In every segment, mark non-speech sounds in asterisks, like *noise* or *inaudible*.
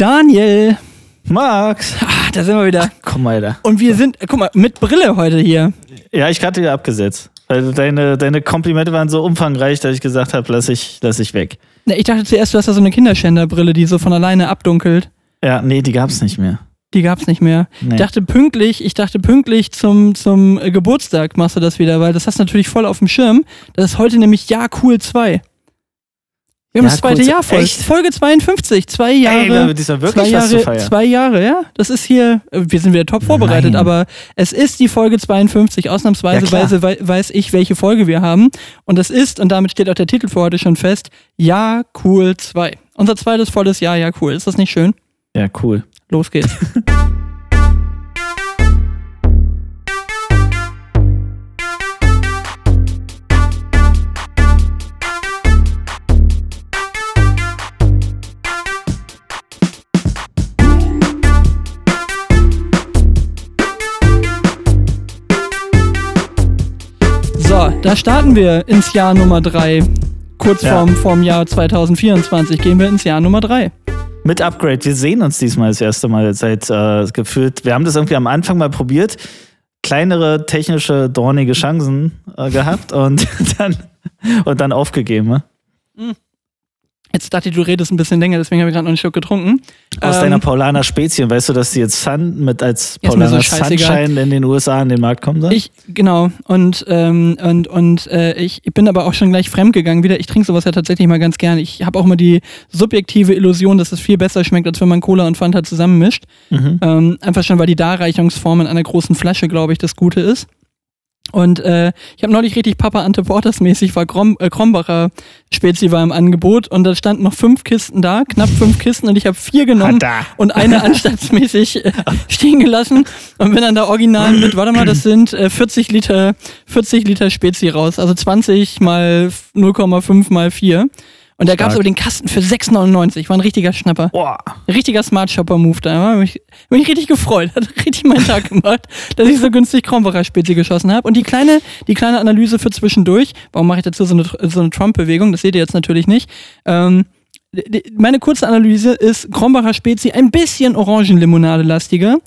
Daniel. Max. Ah, da sind wir wieder. Komm mal da. Und wir sind, guck mal, mit Brille heute hier. Ja, ich hatte wieder abgesetzt. Weil deine, deine Komplimente waren so umfangreich, dass ich gesagt habe, lass ich, lass ich weg. Na, ich dachte zuerst, du hast da so eine Kinderschänderbrille, die so von alleine abdunkelt. Ja, nee, die gab's nicht mehr. Die gab's nicht mehr. Nee. Ich dachte pünktlich, ich dachte pünktlich zum, zum Geburtstag machst du das wieder, weil das hast du natürlich voll auf dem Schirm. Das ist heute nämlich Ja Cool 2. Wir haben Ja, das zweite cool, Jahr voll. echt? Folge 52, zwei Jahre. Ey, wir diesmal wirklich zwei was Jahre, zu feiern. Zwei Jahre, ja. Das ist hier, wir sind wieder top vorbereitet, Nein. aber es ist die Folge 52. Ausnahmsweise Ja, klar. weise, wei- weiß ich, welche Folge wir haben. Und das ist, und damit steht auch der Titel für heute schon fest, Ja Cool 2. Unser zweites volles Jahr, Ja Cool. Ist das nicht schön? Ja, cool. Los geht's. *laughs* da starten wir ins Jahr Nummer 3. Kurz Ja. vorm, vorm Jahr 2024 gehen wir ins Jahr Nummer 3. Mit Upgrade. Wir sehen uns diesmal das erste Mal seit äh, gefühlt. Wir haben das irgendwie am Anfang mal probiert. Kleinere technische, dornige Chancen äh, gehabt und *laughs* dann, und dann aufgegeben. Ne? Jetzt dachte ich, du redest ein bisschen länger, deswegen habe ich gerade noch einen Schluck getrunken. Aus Ähm, deiner Paulaner Spezien, weißt du, dass die jetzt Sun mit als so Paulaner scheißegal. Sunshine in den USA an den Markt kommen soll? Ich, genau, und, ähm, und, und äh, ich bin aber auch schon gleich fremdgegangen wieder. Ich trinke sowas ja tatsächlich mal ganz gerne. Ich habe auch immer die subjektive Illusion, dass es viel besser schmeckt, als wenn man Cola und Fanta zusammenmischt. Mhm. Ähm, einfach schon, weil die Darreichungsform in einer großen Flasche, glaube ich, das Gute ist. Und äh, ich habe neulich richtig Papa Ante Porters mäßig war Krom, äh, Krombacher Spezi war im Angebot und da standen noch fünf Kisten da, knapp fünf Kisten und ich habe vier genommen und eine *laughs* anstandsmäßig äh, stehen gelassen und bin dann da original mit, warte mal, das sind äh, 40 Liter, 40 Liter Spezi raus, also 20 mal 0,5 mal 4. Und da gab es aber den Kasten für 6,99, war ein richtiger Schnapper. Boah. Richtiger Smart Shopper Move da. Hab mich, hab mich richtig gefreut. *laughs* Hat richtig meinen Tag gemacht, dass ich so günstig Kronbacher Spezi geschossen habe. Und die kleine, die kleine Analyse für zwischendurch, warum mache ich dazu so eine, so eine Trump-Bewegung? Das seht ihr jetzt natürlich nicht. Ähm, d- d- meine kurze Analyse ist Kronbacher Spezi ein bisschen Orangenlimonade-lastiger,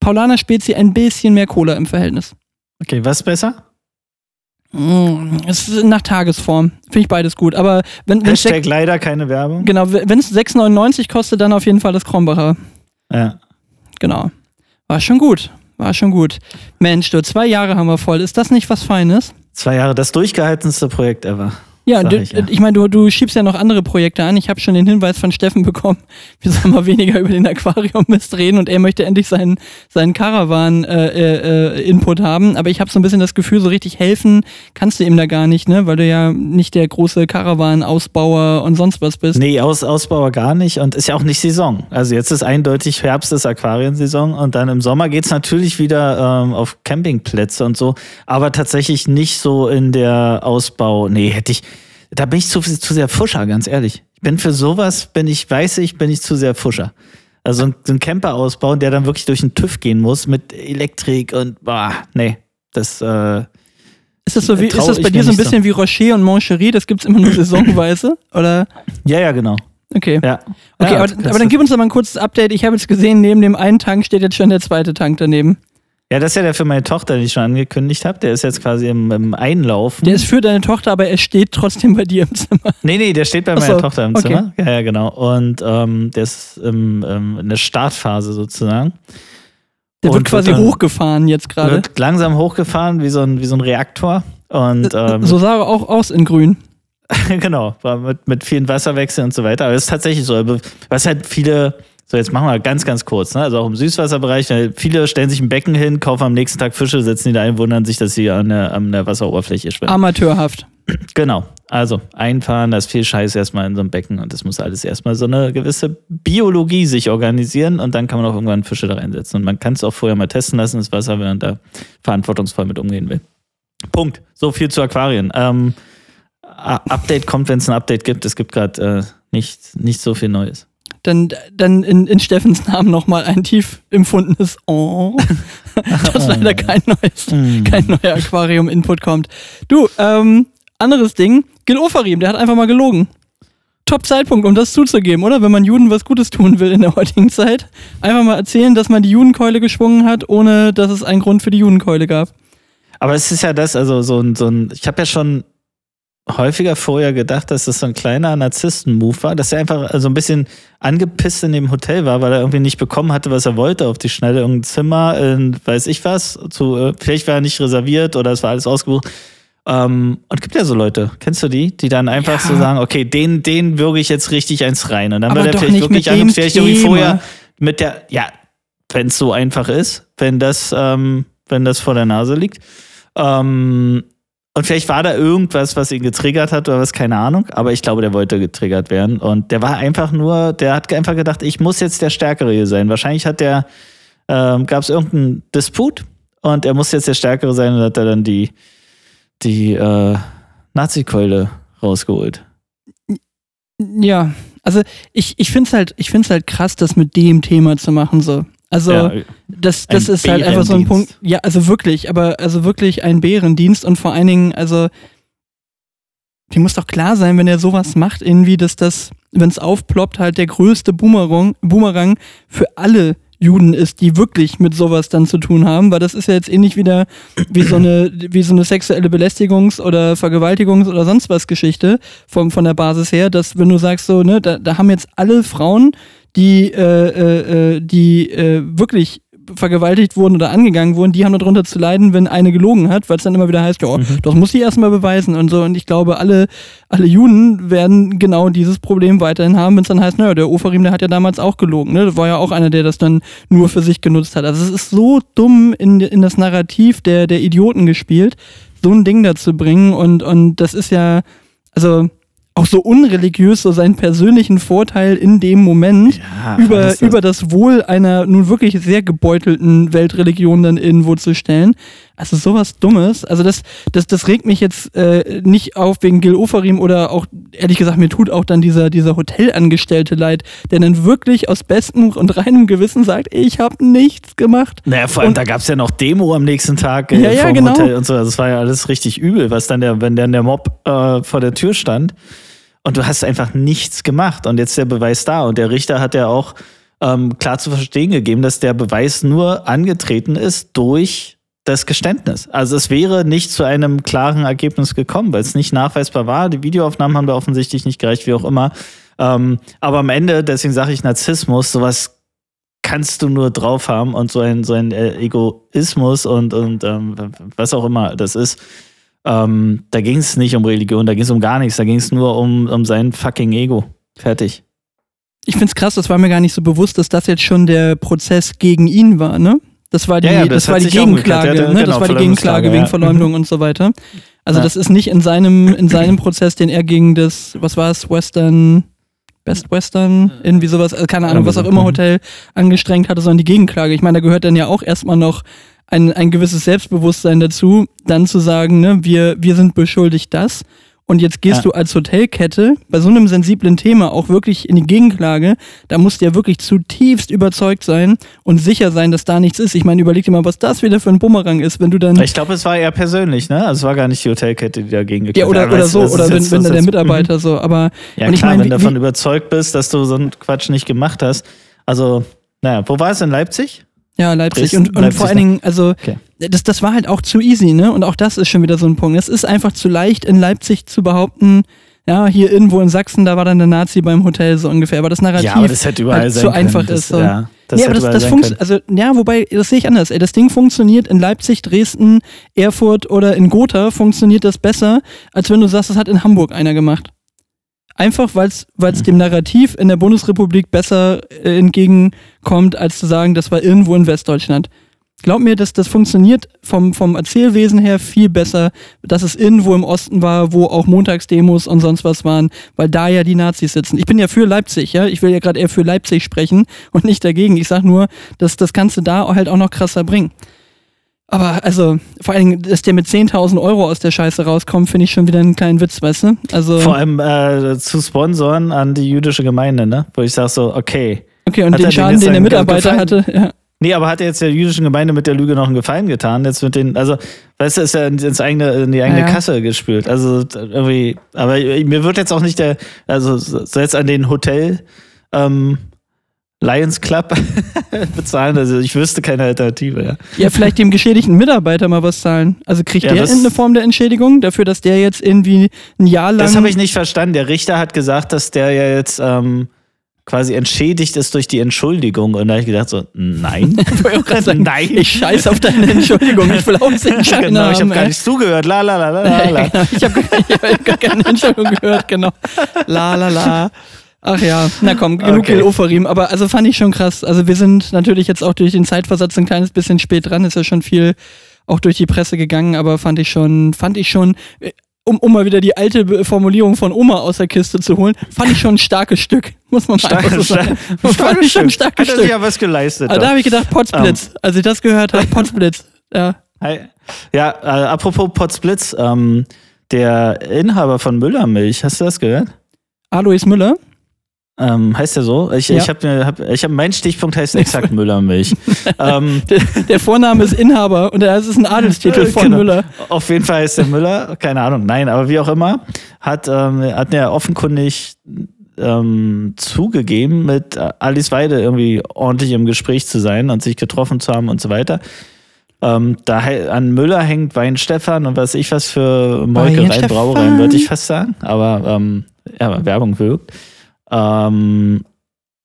Paulaner Spezi ein bisschen mehr Cola im Verhältnis. Okay, was ist besser? Mm, Es ist nach Tagesform. Finde ich beides gut. Aber wenn wenn es Hashtag leider keine Werbung. genau, wenn es 6,99 kostet, dann auf jeden Fall das Kronbacher. Ja. Genau. War schon gut. War schon gut. Mensch, du, zwei Jahre haben wir voll. Ist das nicht was Feines? Zwei Jahre, das durchgehaltenste Projekt ever. Ja, du, ich, ja. ich meine, du, du schiebst ja noch andere Projekte an. Ich habe schon den Hinweis von Steffen bekommen, *laughs* wir sollen mal weniger über den Aquarium-Mist reden und er möchte endlich seinen, seinen Caravan-Input haben. Aber ich habe so ein bisschen das Gefühl, so richtig helfen kannst du ihm da gar nicht, ne? Weil du ja nicht der große Caravan-Ausbauer und sonst was bist. Nee, Aus, Ausbauer gar nicht und ist ja auch nicht Saison. Also jetzt ist eindeutig Herbst ist Aquariensaison und dann im Sommer geht's natürlich wieder ähm, auf Campingplätze und so, aber tatsächlich nicht so in der Ausbau. Nee, hätte ich, da bin ich zu, zu sehr Fuscher, ganz ehrlich. Ich bin für sowas, bin ich, weiß ich, bin ich zu sehr Fuscher. Also so ein, so ein Camper ausbauen, der dann wirklich durch den TÜV gehen muss mit Elektrik und, boah, nee, das, äh, Ist das, so wie, ist das bei dir so ein nicht so. bisschen wie Rocher und Moncherie? Das gibt's immer nur saisonweise? *laughs* Oder? ja, ja, genau. Okay. Ja. Okay, ja, aber, aber dann gib uns doch mal ein kurzes Update. Ich habe jetzt gesehen, neben dem einen Tank steht jetzt schon der zweite Tank daneben. Ja, das ist ja der für meine Tochter, den ich schon angekündigt habe. Der ist jetzt quasi im, im Einlaufen. Der ist für deine Tochter, aber er steht trotzdem bei dir im Zimmer. nee, nee, der steht bei meiner so, Tochter im okay. Zimmer. Ja, ja, genau. Und ähm, der ist im, ähm, in der Startphase sozusagen. Der wird quasi wird hochgefahren jetzt gerade. Wird langsam hochgefahren wie so ein, wie so ein Reaktor. Und ähm, So sah er auch aus in grün. *laughs* genau, war mit, mit vielen Wasserwechseln und so weiter. Aber es ist tatsächlich so. Aber Was halt viele, so jetzt machen wir ganz, ganz kurz, ne? also auch im Süßwasserbereich, viele stellen sich ein Becken hin, kaufen am nächsten Tag Fische, setzen die da ein, wundern sich, dass sie an der, an der Wasseroberfläche schwimmen. Amateurhaft. *clears throat* Genau. Also einfahren, da ist viel Scheiß erstmal in so einem Becken und das muss alles erstmal so eine gewisse Biologie sich organisieren und dann kann man auch irgendwann Fische da reinsetzen. Und man kann es auch vorher mal testen lassen, das Wasser, wenn man da verantwortungsvoll mit umgehen will. Punkt. So viel zu Aquarien. Ähm, Update kommt, wenn es ein Update gibt. Es gibt gerade äh, nicht, nicht so viel Neues. Dann, dann in, in Steffens Namen nochmal ein tief empfundenes Oh, *laughs* dass leider kein neues, Hm. kein neuer Aquarium-Input kommt. Du, ähm, anderes Ding, Gil Ofarim, der hat einfach mal gelogen. Top-Zeitpunkt, um das zuzugeben, oder? Wenn man Juden was Gutes tun will in der heutigen Zeit. Einfach mal erzählen, dass man die Judenkeule geschwungen hat, ohne dass es einen Grund für die Judenkeule gab. Aber es ist ja das, also so ein, so ein ich habe ja schon häufiger vorher gedacht, dass das so ein kleiner Narzissten-Move war, dass er einfach so ein bisschen angepisst in dem Hotel war, weil er irgendwie nicht bekommen hatte, was er wollte auf die Schnelle. Irgendein Zimmer, in, weiß ich was, zu, äh, vielleicht war er nicht reserviert oder es war alles ausgebucht. Ähm, und gibt ja so Leute, kennst du die, die dann einfach ja. so sagen, okay, den, den würge ich jetzt richtig eins rein. Und dann Aber wird er vielleicht wirklich an, vielleicht irgendwie vorher mit der, ja, wenn es so einfach ist, wenn das, ähm, wenn das vor der Nase liegt. Ähm, und vielleicht war da irgendwas, was ihn getriggert hat oder was, keine Ahnung. Aber ich glaube, der wollte getriggert werden. Und der war einfach nur, der hat einfach gedacht, ich muss jetzt der Stärkere hier sein. Wahrscheinlich hat der, ähm, gab es irgendeinen Disput und er muss jetzt der Stärkere sein und hat er dann die, die äh, Nazi-Keule rausgeholt. Ja, also ich, ich finde es halt, halt krass, das mit dem Thema zu machen. So. Also ja, das, das ist halt einfach so ein Punkt. Ja, also wirklich, aber also wirklich ein Bärendienst und vor allen Dingen, also die muss doch klar sein, wenn er sowas macht, irgendwie, dass das, wenn es aufploppt, halt der größte Boomerang, Boomerang für alle Juden ist, die wirklich mit sowas dann zu tun haben, weil das ist ja jetzt ähnlich wieder wie so eine, wie so eine sexuelle Belästigungs- oder Vergewaltigungs- oder sonst was Geschichte vom, von der Basis her, dass wenn du sagst so, ne, da, da haben jetzt alle Frauen die, äh, äh, äh, die äh, wirklich vergewaltigt wurden oder angegangen wurden, die haben darunter zu leiden, wenn eine gelogen hat, weil es dann immer wieder heißt, ja, mhm. das muss sie erstmal beweisen und so. Und ich glaube, alle, alle Juden werden genau dieses Problem weiterhin haben, wenn es dann heißt, naja, der Ofarim, der hat ja damals auch gelogen. Ne? Das war ja auch einer, der das dann nur für sich genutzt hat. Also es ist so dumm in, in das Narrativ der, der Idioten gespielt, so ein Ding dazu bringen. Und, und das ist ja, also auch so unreligiös so seinen persönlichen Vorteil in dem Moment ja, über, das über das Wohl einer nun wirklich sehr gebeutelten Weltreligion dann irgendwo zu stellen. Also sowas Dummes. Also das, das, das regt mich jetzt äh, nicht auf wegen Gil Ofarim oder auch, ehrlich gesagt, mir tut auch dann dieser, dieser Hotelangestellte leid, der dann wirklich aus bestem und reinem Gewissen sagt, ich habe nichts gemacht. Naja, vor allem, und, da gab es ja noch Demo am nächsten Tag äh, ja, ja, genau. Hotel und so. Also das war ja alles richtig übel, was dann der, wenn dann der Mob äh, vor der Tür stand und du hast einfach nichts gemacht. Und jetzt der Beweis da. Und der Richter hat ja auch ähm, klar zu verstehen gegeben, dass der Beweis nur angetreten ist durch das Geständnis. Also es wäre nicht zu einem klaren Ergebnis gekommen, weil es nicht nachweisbar war. Die Videoaufnahmen haben da offensichtlich nicht gereicht, wie auch immer. Ähm, aber am Ende, deswegen sage ich Narzissmus, sowas kannst du nur drauf haben und so ein, so ein äh, Egoismus und, und ähm, was auch immer das ist, ähm, da ging es nicht um Religion, da ging es um gar nichts, da ging es nur um, um sein fucking Ego. Fertig. Ich find's krass, das war mir gar nicht so bewusst, dass das jetzt schon der Prozess gegen ihn war, ne? Das war die, ja, ja, das, das war die Gegenklage, ja, ne? Genau, das war die Gegenklage wegen Verleumdung mhm. und so weiter. Also das ist nicht in seinem, in seinem Prozess, den er gegen das, was war es, Western, Best Western, irgendwie sowas, äh, keine Ahnung, was auch immer mhm. Hotel angestrengt hatte, sondern die Gegenklage. Ich meine, da gehört dann ja auch erstmal noch ein, ein gewisses Selbstbewusstsein dazu, dann zu sagen, ne, wir, wir sind beschuldigt das. Und jetzt gehst ja. du als Hotelkette bei so einem sensiblen Thema auch wirklich in die Gegenklage. Da musst du ja wirklich zutiefst überzeugt sein und sicher sein, dass da nichts ist. Ich meine, überleg dir mal, was das wieder für ein Bumerang ist, wenn du dann. Ich glaube, es war eher persönlich, ne? Also es war gar nicht die Hotelkette, die dagegen geklagt hat. Ja, oder, oder so, oder wenn, wenn dann der Mitarbeiter mhm. so. Aber. Ja, und klar, ich mein, wenn du davon überzeugt bist, dass du so einen Quatsch nicht gemacht hast. Also, naja, wo war es in Leipzig? Ja, Leipzig. und, und Leipzig vor allen Dingen, also okay. das, das war halt auch zu easy, ne? Und auch das ist schon wieder so ein Punkt. Es ist einfach zu leicht, in Leipzig zu behaupten, ja, hier irgendwo in Sachsen, da war dann der Nazi beim Hotel so ungefähr. Aber das Narrativ ja, aber das hätte überall halt zu einfach das, ist. So. Ja, das nee, aber das, das funktioniert, also ja, wobei, das sehe ich anders. Ey, das Ding funktioniert in Leipzig, Dresden, Erfurt oder in Gotha funktioniert das besser, als wenn du sagst, das hat in Hamburg einer gemacht. Einfach weil es dem Narrativ in der Bundesrepublik besser äh, entgegenkommt, als zu sagen, das war irgendwo in Westdeutschland. Glaub mir, dass das funktioniert vom, vom Erzählwesen her viel besser, dass es irgendwo im Osten war, wo auch Montagsdemos und sonst was waren, weil da ja die Nazis sitzen. Ich bin ja für Leipzig, ja. Ich will ja gerade eher für Leipzig sprechen und nicht dagegen. Ich sag nur, dass das du da halt auch noch krasser bringen. Aber also, vor allen Dingen, dass der mit 10.000 Euro aus der Scheiße rauskommt, finde ich schon wieder einen kleinen Witz, weißt du? Also, vor allem äh, zu Sponsoren an die jüdische Gemeinde, ne? Wo ich sage so, okay. Okay, und den Schaden, den der Mitarbeiter hatte, ja. Nee, aber hat er jetzt der jüdischen Gemeinde mit der Lüge noch einen Gefallen getan? Jetzt mit den, also, weißt du, ist ja ins eigene, in die eigene Ja, ja. Kasse gespült. Also irgendwie, aber mir wird jetzt auch nicht der, also so jetzt an den Hotel ähm, Lions Club *laughs* bezahlen. Also ich wüsste keine Alternative, ja. Ja, vielleicht dem geschädigten Mitarbeiter mal was zahlen. Also kriegt Ja, der eine Form der Entschädigung dafür, dass der jetzt irgendwie ein Jahr lang. Das habe ich nicht verstanden. Der Richter hat gesagt, dass der ja jetzt ähm, quasi entschädigt ist durch die Entschuldigung. Und da habe ich gedacht so, nein. *laughs* Ich auch sagen, Nein. Ich scheiß auf deine Entschuldigung. Ich will auch Schein *laughs* genau, ich habe gar nicht zugehört. La la la la la. Genau. Ich habe ich hab gar keine Entschuldigung gehört, genau. La la la. Ach ja, na komm, genug Okay. Oferim. Aber also fand ich schon krass. Also wir sind natürlich jetzt auch durch den Zeitversatz ein kleines bisschen spät dran. Ist ja schon viel auch durch die Presse gegangen, aber fand ich schon, fand ich schon, äh, um, um mal wieder die alte Formulierung von Oma aus der Kiste zu holen, fand ich schon ein starkes Stück. Muss man mal Stark, einfach so sagen. Fand ich schon ein starkes Hat er sich Stück. ja was geleistet. Also da habe ich gedacht, Potsblitz. Als ich das gehört habe, Potsblitz. Ja. Hi. Ja, äh, apropos Potsblitz, ähm, der Inhaber von Müllermilch, hast du das gehört? Alois Müller. Ähm, heißt der so? Ich, Ja. ich habe hab, ich hab, mein Stichpunkt heißt exakt *laughs* Müllermilch. ähm, *laughs* Der, der Vorname ist Inhaber und es ist ein Adelstitel von Genau. Müller. Auf jeden Fall ist der Müller, keine Ahnung, nein, aber wie auch immer, hat, ähm, hat er offenkundig ähm, zugegeben, mit Alice Weide irgendwie ordentlich im Gespräch zu sein und sich getroffen zu haben und so weiter. Ähm, da an Müller hängt Weinstefan und was ich was für Molkereien. Brauereien, würde ich fast sagen. Aber ähm, ja, Werbung wirkt. Ähm,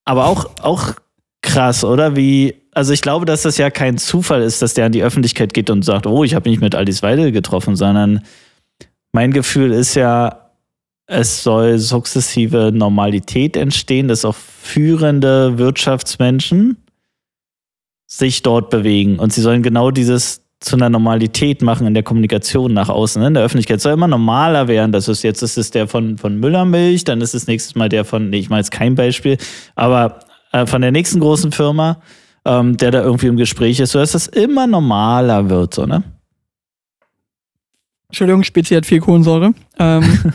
aber auch, auch krass, oder? Wie, also ich glaube, dass das ja kein Zufall ist, dass der an die Öffentlichkeit geht und sagt, oh, ich habe mich mit Alice Weidel getroffen, sondern mein Gefühl ist ja, es soll sukzessive Normalität entstehen, dass auch führende Wirtschaftsmenschen sich dort bewegen und sie sollen genau dieses zu einer Normalität machen in der Kommunikation nach außen, ne? in der Öffentlichkeit. Es soll immer normaler werden. Das ist jetzt ist es der von, von Müllermilch, dann ist es nächstes Mal der von, nee, ich mache jetzt kein Beispiel, aber äh, von der nächsten großen Firma, ähm, der da irgendwie im Gespräch ist, so dass das immer normaler wird, so, ne? Entschuldigung, Spezi hat viel Kohlensäure. Ähm,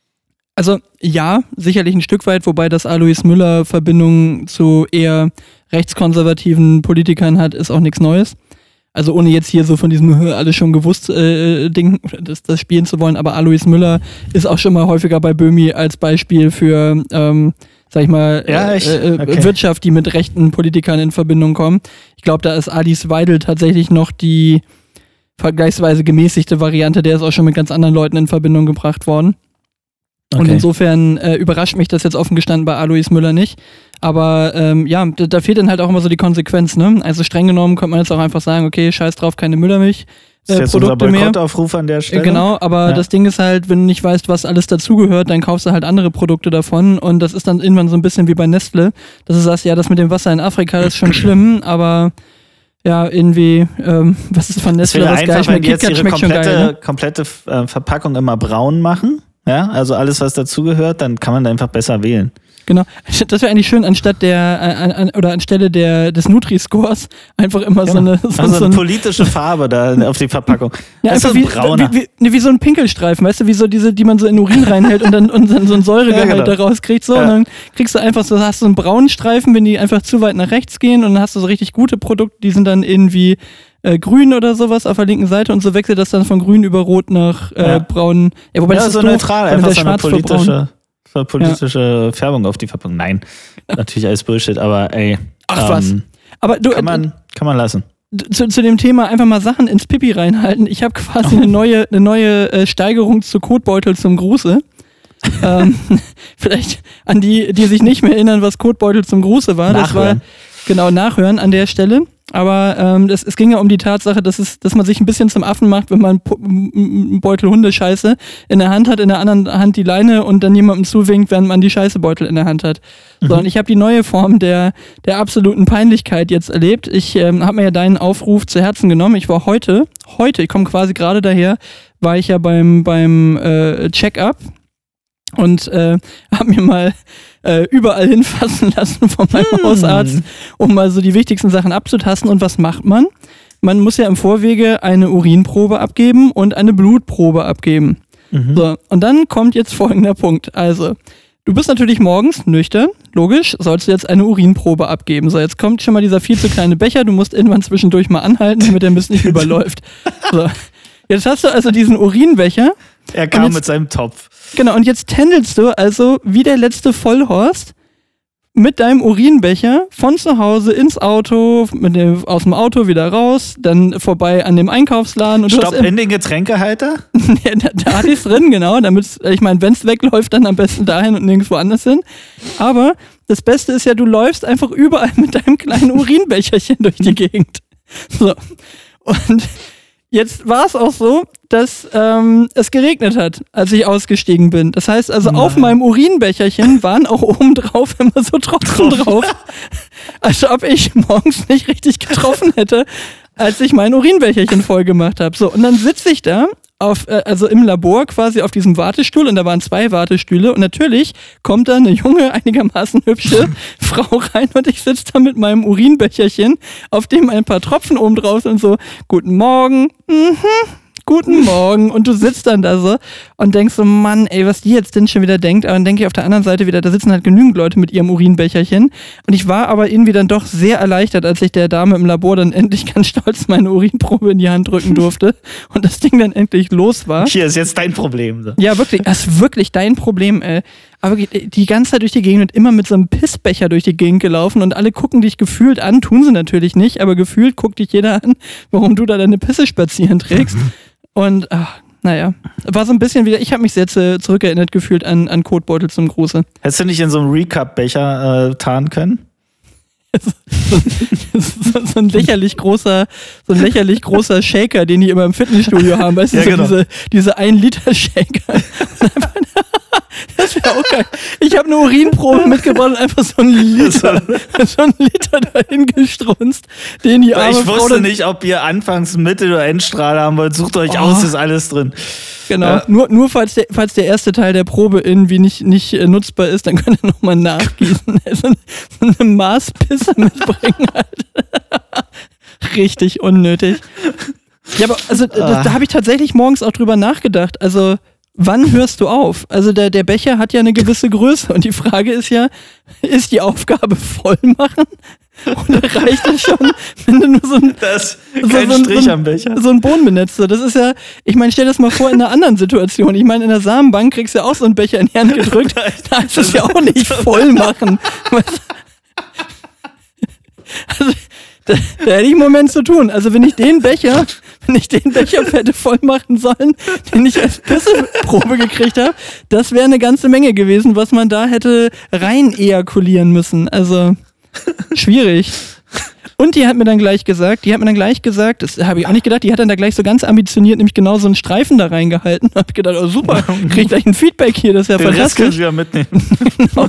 *laughs* also ja, sicherlich ein Stück weit, wobei das Alois Müller Verbindung zu eher rechtskonservativen Politikern hat, ist auch nichts Neues. Also ohne jetzt hier so von diesem "Hö, alles schon gewusst äh, Ding, das, das spielen zu wollen, aber Alois Müller ist auch schon mal häufiger bei Böhmi als Beispiel für, ähm, sag ich mal, Ja, äh, echt? äh, Okay. Wirtschaft, die mit rechten Politikern in Verbindung kommen. Ich glaube, da ist Alice Weidel tatsächlich noch die vergleichsweise gemäßigte Variante, der ist auch schon mit ganz anderen Leuten in Verbindung gebracht worden. Und Okay. insofern äh, überrascht mich das jetzt offen gestanden bei Alois Müller nicht. Aber ähm, ja, da, da fehlt dann halt auch immer so die Konsequenz. Ne? Also streng genommen könnte man jetzt auch einfach sagen, okay, scheiß drauf, keine Müllermilch. Das ist Äh, jetzt unser Produkte mehr. Boykottaufruf an der Äh, Stelle. Genau, aber Ja. das Ding ist halt, wenn du nicht weißt, was alles dazugehört, dann kaufst du halt andere Produkte davon und das ist dann irgendwann so ein bisschen wie bei Nestle, dass du sagst, ja, das mit dem Wasser in Afrika das ist schon schlimm, aber ja, irgendwie, ähm, *laughs* was ist von Es Nestle, was geil einfach, wenn schmeckt, jetzt ihre schmeckt schon komplette, geil, ne? komplette äh, Verpackung immer braun machen. Ja, also alles, was dazugehört, dann kann man da einfach besser wählen. Genau. *laughs* Das wäre eigentlich schön, anstatt der, äh, an, an, oder anstelle der, des Nutri-Scores einfach immer so eine, so, also *laughs* so eine ein, politische Farbe da auf die Verpackung. *laughs* ja, das einfach ist wie, brauner. wie, wie, nee, wie so ein Pinkelstreifen, weißt du, wie so diese, die man so in Urin reinhält und dann, und dann so ein Säuregehalt Ja, genau. daraus kriegt, so, Ja. und dann kriegst du einfach so, hast du einen braunen Streifen, wenn die einfach zu weit nach rechts gehen und dann hast du so richtig gute Produkte, die sind dann irgendwie äh, grün oder sowas auf der linken Seite und so wechselt das dann von grün über rot nach äh, Ja. braun. Ja, wobei ja, das ist so doof, neutral, einfach so eine schwarz braun. politische, politische Färbung auf die Verpackung. Nein, natürlich alles Bullshit, aber ey. Ach, was. Aber du, Kann man, kann man lassen. zu, zu dem Thema einfach mal Sachen ins Pipi reinhalten. Ich habe quasi eine neue, eine neue äh, Steigerung zu Kotbeutel zum Gruße. ähm, *laughs* vielleicht an die, die sich nicht mehr erinnern, was Kotbeutel zum Gruße war. Das war Nachhören. genau nachhören an der Stelle. Aber ähm, das, es ging ja um die Tatsache, dass, es, dass man sich ein bisschen zum Affen macht, wenn man einen Beutel Hundescheiße in der Hand hat, in der anderen Hand die Leine und dann jemandem zuwinkt, während man die Scheißebeutel in der Hand hat. So, und ich habe die neue Form der, der absoluten Peinlichkeit jetzt erlebt. Ich ähm, habe mir ja deinen Aufruf zu Herzen genommen. Ich war heute, heute, ich komme quasi gerade daher, war ich ja beim, beim äh, Check-up und äh, *laughs* habe mir mal äh, überall hinfassen *laughs* lassen von meinem Hm. Hausarzt, um mal so die wichtigsten Sachen abzutasten. Und was macht man? Man muss ja im Vorwege eine Urinprobe abgeben und eine Blutprobe abgeben. Mhm. So, und dann kommt jetzt folgender Punkt. Also, Du bist natürlich morgens nüchtern, logisch, sollst du jetzt eine Urinprobe abgeben. So, jetzt kommt schon mal dieser viel zu kleine Becher, du musst irgendwann zwischendurch mal anhalten, damit der Mist nicht *laughs* überläuft. So. Jetzt hast du also diesen Urinbecher. Er kam jetzt, mit seinem Topf. Genau, und jetzt tändelst du also wie der letzte Vollhorst mit deinem Urinbecher von zu Hause ins Auto, mit dem, aus dem Auto wieder raus, dann vorbei an dem Einkaufsladen. Und Stopp in den Getränkehalter? *laughs* ja, da, da hatte ich es drin, genau. Damit, ich meine, wenn es wegläuft, dann am besten dahin und nirgendwo anders hin. Aber das Beste ist ja, du läufst einfach überall mit deinem kleinen Urinbecherchen *laughs* durch die Gegend. So. Und Jetzt war es auch so, dass ähm, es geregnet hat, als ich ausgestiegen bin. Das heißt also, Nein. auf meinem Urinbecherchen *laughs* waren auch oben drauf *laughs* immer so Tropfen drauf. Als ob ich morgens nicht richtig getroffen hätte, als ich mein Urinbecherchen voll gemacht habe. So, und dann sitze ich da auf, äh, also im Labor quasi auf diesem Wartestuhl und da waren zwei Wartestühle und natürlich kommt da eine junge, einigermaßen hübsche *laughs* Frau rein und ich sitze da mit meinem Urinbecherchen, auf dem ein paar Tropfen oben drauf sind und so, guten Morgen, mhm, guten Morgen. Und du sitzt dann da so und denkst so, Mann, ey, was die jetzt denn schon wieder denkt. Aber dann denke ich auf der anderen Seite wieder, da sitzen halt genügend Leute mit ihrem Urinbecherchen. Und ich war aber irgendwie dann doch sehr erleichtert, als ich der Dame im Labor dann endlich ganz stolz meine Urinprobe in die Hand drücken durfte *laughs* und das Ding dann endlich los war. Hier ist jetzt dein Problem. So. Ja, wirklich, das ist wirklich dein Problem, ey. Aber die ganze Zeit durch die Gegend und immer mit so einem Pissbecher durch die Gegend gelaufen und alle gucken dich gefühlt an, tun sie natürlich nicht, aber gefühlt guckt dich jeder an, warum du da deine Pisse spazieren trägst. *laughs* Und ach, naja, war so ein bisschen wieder, ich habe mich sehr zurückerinnert gefühlt an, an Kotbeutel zum Gruße. Hättest du nicht in so einem Recap-Becher äh, tarnen können? *laughs* so, ein lächerlich großer, so ein lächerlich großer Shaker, den die immer im Fitnessstudio haben, weißt du, ja, so genau. diese, diese 1 Liter Shaker. *laughs* *laughs* Das wäre auch geil. Ich habe eine Urinprobe mitgebracht und einfach so einen Liter, *laughs* so einen Liter dahin gestrunzt, den die arme Ich wusste Frau nicht, ob ihr Anfangs-, Mitte- oder Endstrahl haben wollt. Sucht euch oh. aus, ist alles drin. Genau. Ja. Nur, nur falls, der, falls der erste Teil der Probe irgendwie nicht, nicht äh, nutzbar ist, dann könnt ihr nochmal nachgießen. *laughs* so, eine Maßpisse mitbringen. Halt. Richtig unnötig. Ja, aber also da, da habe ich tatsächlich morgens auch drüber nachgedacht. Also wann hörst du auf? Also der, der Becher hat ja eine gewisse Größe und die Frage ist ja, ist die Aufgabe voll machen? Oder reicht es schon, wenn du nur so ein, das, so, kein so, Strich so, am Becher. so ein Boden benetzt? Das ist ja, ich meine, stell das mal vor in einer anderen Situation. Ich meine, in der Samenbank kriegst du ja auch so einen Becher in die Hand gedrückt. Da ist es ja auch nicht voll machen. Also, da, da hätte ich einen Moment zu tun. Also wenn ich den Becher *laughs* ich den Becher hätte voll machen sollen, den ich als Pisseprobe gekriegt habe, das wäre eine ganze Menge gewesen, was man da hätte rein ejakulieren müssen. Also schwierig. Und die hat mir dann gleich gesagt, die hat mir dann gleich gesagt, das habe ich auch nicht gedacht, die hat dann da gleich so ganz ambitioniert nämlich genau so einen Streifen da reingehalten. *laughs* Da habe ich gedacht, oh super, *laughs* krieg gleich ein Feedback hier, das ist ja Den fantastisch. Rest können *laughs* wir mitnehmen. genau.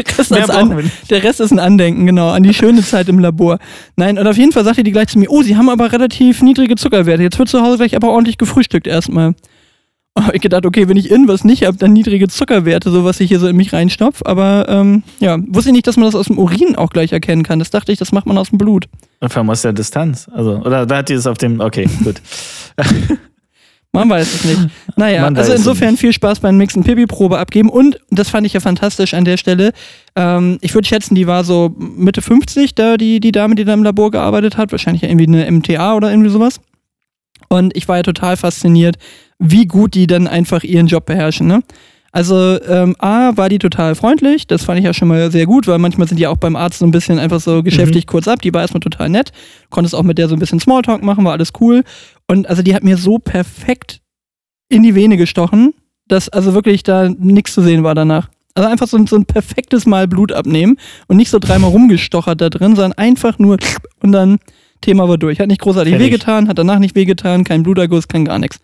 der, Rest an, der Rest ist ein Andenken, genau, an die schöne Zeit im Labor. Nein, und auf jeden Fall sagte die gleich zu mir, oh, sie haben aber relativ niedrige Zuckerwerte. Jetzt wird zu Hause gleich aber ordentlich gefrühstückt erstmal *laughs* habe ich gedacht, okay, wenn ich irgendwas nicht habe, dann niedrige Zuckerwerte, so was ich hier so in mich reinstopf. Aber ähm, ja, wusste ich nicht, dass man das aus dem Urin auch gleich erkennen kann. Das dachte ich, das macht man aus dem Blut. Und vor allem aus der Distanz. Also, oder da hat die es auf dem, okay, gut. *laughs* Man weiß es nicht. Naja, also insofern viel Spaß beim nächsten Pipi-Probe abgeben. Und das fand ich ja fantastisch an der Stelle. Ähm, ich würde schätzen, die war so Mitte 50, da die, die Dame, die da im Labor gearbeitet hat. Wahrscheinlich irgendwie eine MTA oder irgendwie sowas. Und ich war ja total fasziniert, wie gut die dann einfach ihren Job beherrschen. Ne? Also ähm, A, war die total freundlich, das fand ich ja schon mal sehr gut, weil manchmal sind die auch beim Arzt so ein bisschen einfach so geschäftlich mhm. kurz ab, die war erstmal total nett, konntest auch mit der so ein bisschen Smalltalk machen, war alles cool. Und also die hat mir so perfekt in die Vene gestochen, dass also wirklich da nichts zu sehen war danach. Also einfach so, so ein perfektes Mal Blut abnehmen und nicht so dreimal rumgestochert da drin, sondern einfach nur und dann Thema war durch. Hat nicht großartig Fertig. wehgetan, hat danach nicht wehgetan, kein Bluterguss, kein gar nichts.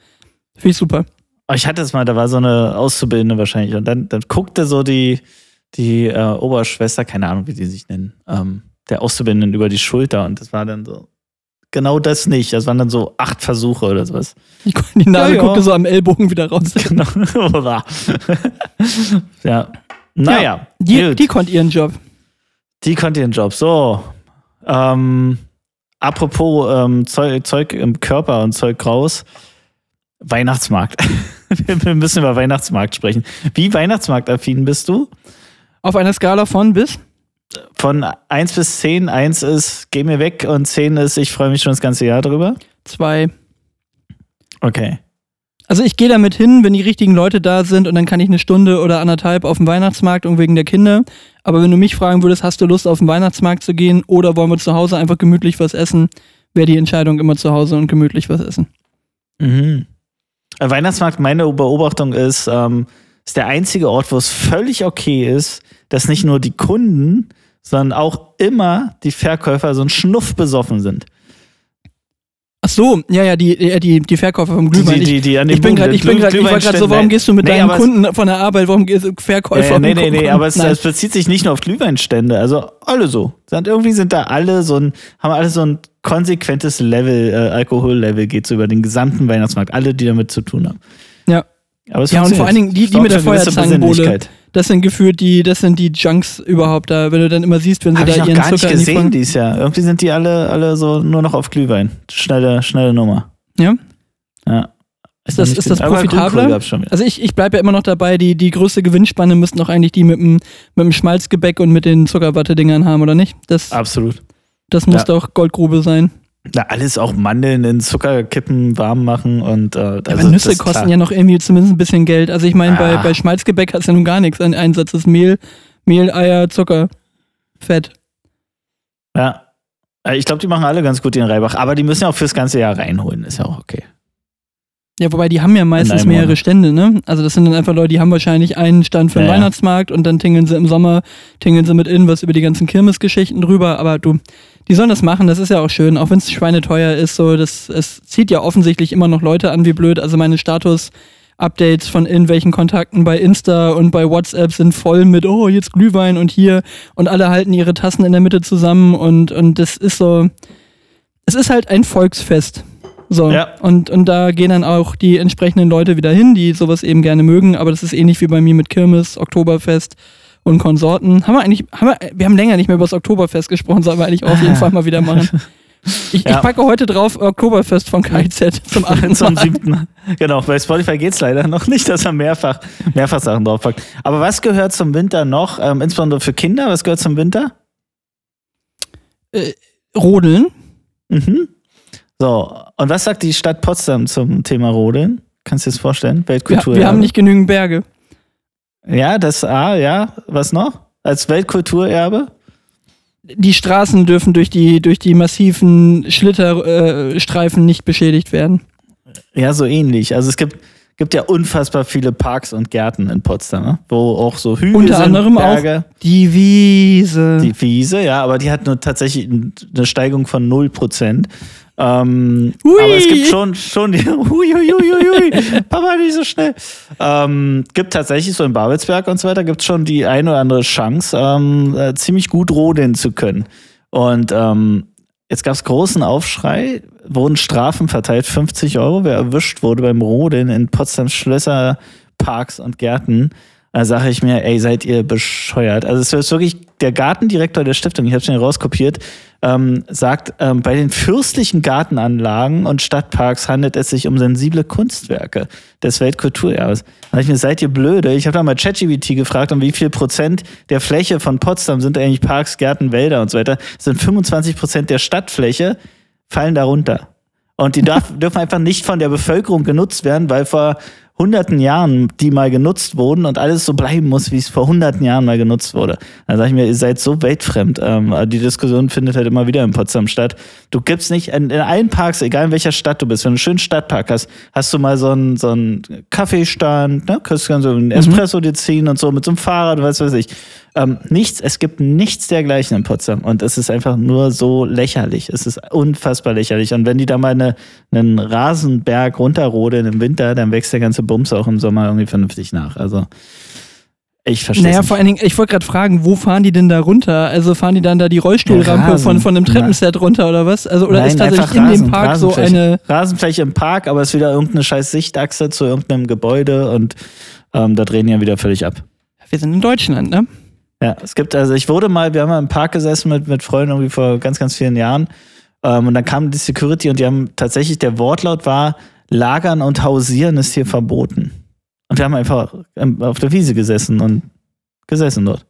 Finde ich super. Oh, ich hatte es mal, da war so eine Auszubildende wahrscheinlich. Und dann, dann guckte so die, die äh, Oberschwester, keine Ahnung, wie die sich nennen, ähm, der Auszubildenden über die Schulter. Und das war dann so, genau das nicht. Das waren dann so acht Versuche oder sowas. Die, die Nadel ja, guckte so am Ellbogen wieder raus. *laughs* Genau. *laughs* ja. Naja. Ja, die, die konnte ihren Job. Die konnte ihren Job. So. Ähm, apropos ähm, Zeug, Zeug, im Körper und Zeug raus. Weihnachtsmarkt. *laughs* Wir müssen über Weihnachtsmarkt sprechen. Wie Weihnachtsmarktaffin bist du? Auf einer Skala von bis? Von 1 bis 10. 1 ist, geh mir weg und 10 ist, ich freue mich schon das ganze Jahr drüber. Zwei. Okay. Also ich gehe damit hin, wenn die richtigen Leute da sind und dann kann ich eine Stunde oder anderthalb auf den Weihnachtsmarkt und wegen der Kinder. Aber wenn du mich fragen würdest, hast du Lust auf den Weihnachtsmarkt zu gehen oder wollen wir zu Hause einfach gemütlich was essen, wäre die Entscheidung immer zu Hause und gemütlich was essen. Mhm. Weihnachtsmarkt, meine Beobachtung ist, ähm, ist der einzige Ort, wo es völlig okay ist, dass nicht nur die Kunden, sondern auch immer die Verkäufer so ein Schnuff besoffen sind. Ach so, ja, ja, die, äh, die, die Verkäufer vom Glühwein. Die, die, die an ich, den ich bin gerade, ich bin gerade, ich war gerade so, warum gehst du mit Nee, deinen Kunden von der Arbeit, warum gehst du Verkäufer? Ja, nee, nee, nee, aber es, es bezieht sich nicht nur auf Glühweinstände, also alle so. Irgendwie sind da alle so ein, haben alle so ein konsequentes Level, äh, Alkohollevel geht so über den gesamten Weihnachtsmarkt, alle, die damit zu tun haben. Ja. Aber es Ja, und vor allen Dingen die, die mit der Feuerzangenbowle. Das sind gefühlt die, das sind die Junks überhaupt da, wenn du dann immer siehst, wenn sie Habe da ich noch ihren gar nicht Zucker die gesehen dieses Jahr. Irgendwie sind die alle, alle so nur noch auf Glühwein. Schnelle, schnelle Nummer. Ja? Ja. Ist das, Nicht ist das profitabler? Also ich, ich bleibe ja immer noch dabei, die, die größte Gewinnspanne müssten auch eigentlich die mit dem, mit dem Schmalzgebäck und mit den Zuckerwatte-Dingern haben, oder nicht? Das, Absolut. das muss Ja. doch Goldgrube sein. Na, alles auch Mandeln in Zuckerkippen warm machen und äh, also Aber Nüsse kosten klar. ja noch irgendwie zumindest ein bisschen Geld. Also ich meine, bei, Ah. bei Schmalzgebäck hast du ja nun gar nichts an Einsatz. Das ist Mehl, Mehl, Eier, Zucker, Fett. Ja. Äh, Ich glaube, die machen alle ganz gut den Reibach, aber die müssen ja auch fürs ganze Jahr reinholen, ist ja auch okay. Ja, wobei die haben ja meistens mehrere Monat. Stände, ne? Also das sind dann einfach Leute, die haben wahrscheinlich einen Stand für den ja. Weihnachtsmarkt und dann tingeln sie im Sommer, tingeln sie mit in was über die ganzen Kirmesgeschichten drüber. Aber du, die sollen das machen, das ist ja auch schön, auch wenn es schweineteuer ist, so, das, es zieht ja offensichtlich immer noch Leute an, wie blöd. Also meine Status-Updates von irgendwelchen Kontakten bei Insta und bei WhatsApp sind voll mit, oh, jetzt Glühwein und hier und alle halten ihre Tassen in der Mitte zusammen und, und das ist so, es ist halt ein Volksfest. So, Ja. und, und da gehen dann auch die entsprechenden Leute wieder hin, die sowas eben gerne mögen, aber das ist ähnlich wie bei mir mit Kirmes, Oktoberfest und Konsorten. Haben wir eigentlich, haben wir, wir haben länger nicht mehr über das Oktoberfest gesprochen, sollen wir eigentlich auf jeden Fall mal wieder machen. *laughs* Ich, Ja. ich packe heute drauf Oktoberfest von KIZ *laughs* zum achten Zum Mal. siebten. Genau, bei Spotify geht es leider noch nicht, dass er mehrfach, mehrfach Sachen draufpackt. Aber was gehört zum Winter noch, ähm, insbesondere für Kinder, was gehört zum Winter? Rodeln. Mhm. So, und was sagt die Stadt Potsdam zum Thema Rodeln? Kannst du dir das vorstellen? Weltkultur. wir haben nicht genügend Berge. Ja, das A, ja. Was noch? Als Weltkulturerbe? Die Straßen dürfen durch die, durch die massiven Schlitterstreifen äh, nicht beschädigt werden. Ja, so ähnlich. Also es gibt, gibt ja unfassbar viele Parks und Gärten in Potsdam, ne? wo auch so Hügel Unter sind, anderem Berge. Die Wiese. Die Wiese, ja, aber die hat nur tatsächlich eine Steigung von 0%. Ähm, aber es gibt schon, schon die, *laughs* hui, hui, hui, hui. *laughs* Papa, nicht so schnell. Ähm, gibt tatsächlich so in Babelsberg und so weiter, gibt schon die eine oder andere Chance, ähm, äh, ziemlich gut rodeln zu können. Und ähm, jetzt gab es großen Aufschrei, wurden Strafen verteilt, 50 Euro, wer erwischt wurde beim Rodeln in Potsdams Schlösser, Parks und Gärten. Da sage ich mir, ey, seid ihr bescheuert. Also es ist wirklich der Gartendirektor der Stiftung, ich habe schnell rauskopiert, ähm, sagt, ähm, bei den fürstlichen Gartenanlagen und Stadtparks handelt es sich um sensible Kunstwerke des Weltkulturerbes. Da dachte ich mir, seid ihr blöde? Ich habe da mal ChatGPT gefragt, um wie viel Prozent der Fläche von Potsdam sind eigentlich Parks, Gärten, Wälder und so weiter. Das sind 25 Prozent der Stadtfläche, fallen darunter. Und die darf, *laughs* dürfen einfach nicht von der Bevölkerung genutzt werden, weil vor hunderten Jahren die mal genutzt wurden und alles so bleiben muss, wie es vor hunderten Jahren mal genutzt wurde. Da sage ich mir, ihr seid so weltfremd. Ähm, die Diskussion findet halt immer wieder in Potsdam statt. Du gibst nicht, in, in allen Parks, egal in welcher Stadt du bist, wenn du einen schönen Stadtpark hast, hast du mal so einen, so einen Kaffeestand, ne? kannst du so einen Espresso dir ziehen und so mit so einem Fahrrad, was weiß ich. Ähm, nichts, es gibt nichts dergleichen in Potsdam und es ist einfach nur so lächerlich. Es ist unfassbar lächerlich. Und wenn die da mal eine, einen Rasenberg runterrodeln im Winter, dann wächst der ganze Bums auch im Sommer irgendwie vernünftig nach. Also ich verstehe Naja, nicht. vor allen Dingen, ich wollte gerade fragen, wo fahren die denn da runter? Also fahren die dann da die Rollstuhlrampe von, von einem Treppenset runter oder was? Also, oder Nein, ist tatsächlich in Rasen, dem Park so eine. Rasenfläche im Park, aber es ist wieder irgendeine scheiß Sichtachse zu irgendeinem Gebäude und ähm, da drehen die ja wieder völlig ab. Wir sind in Deutschland, ne? Ja, es gibt, also ich wurde mal, wir haben mal im Park gesessen mit, mit Freunden irgendwie vor ganz, ganz vielen Jahren. Ähm, und dann kam die Security und die haben tatsächlich, der Wortlaut war, Lagern und Hausieren ist hier verboten. Und wir haben einfach auf der Wiese gesessen und gesessen dort.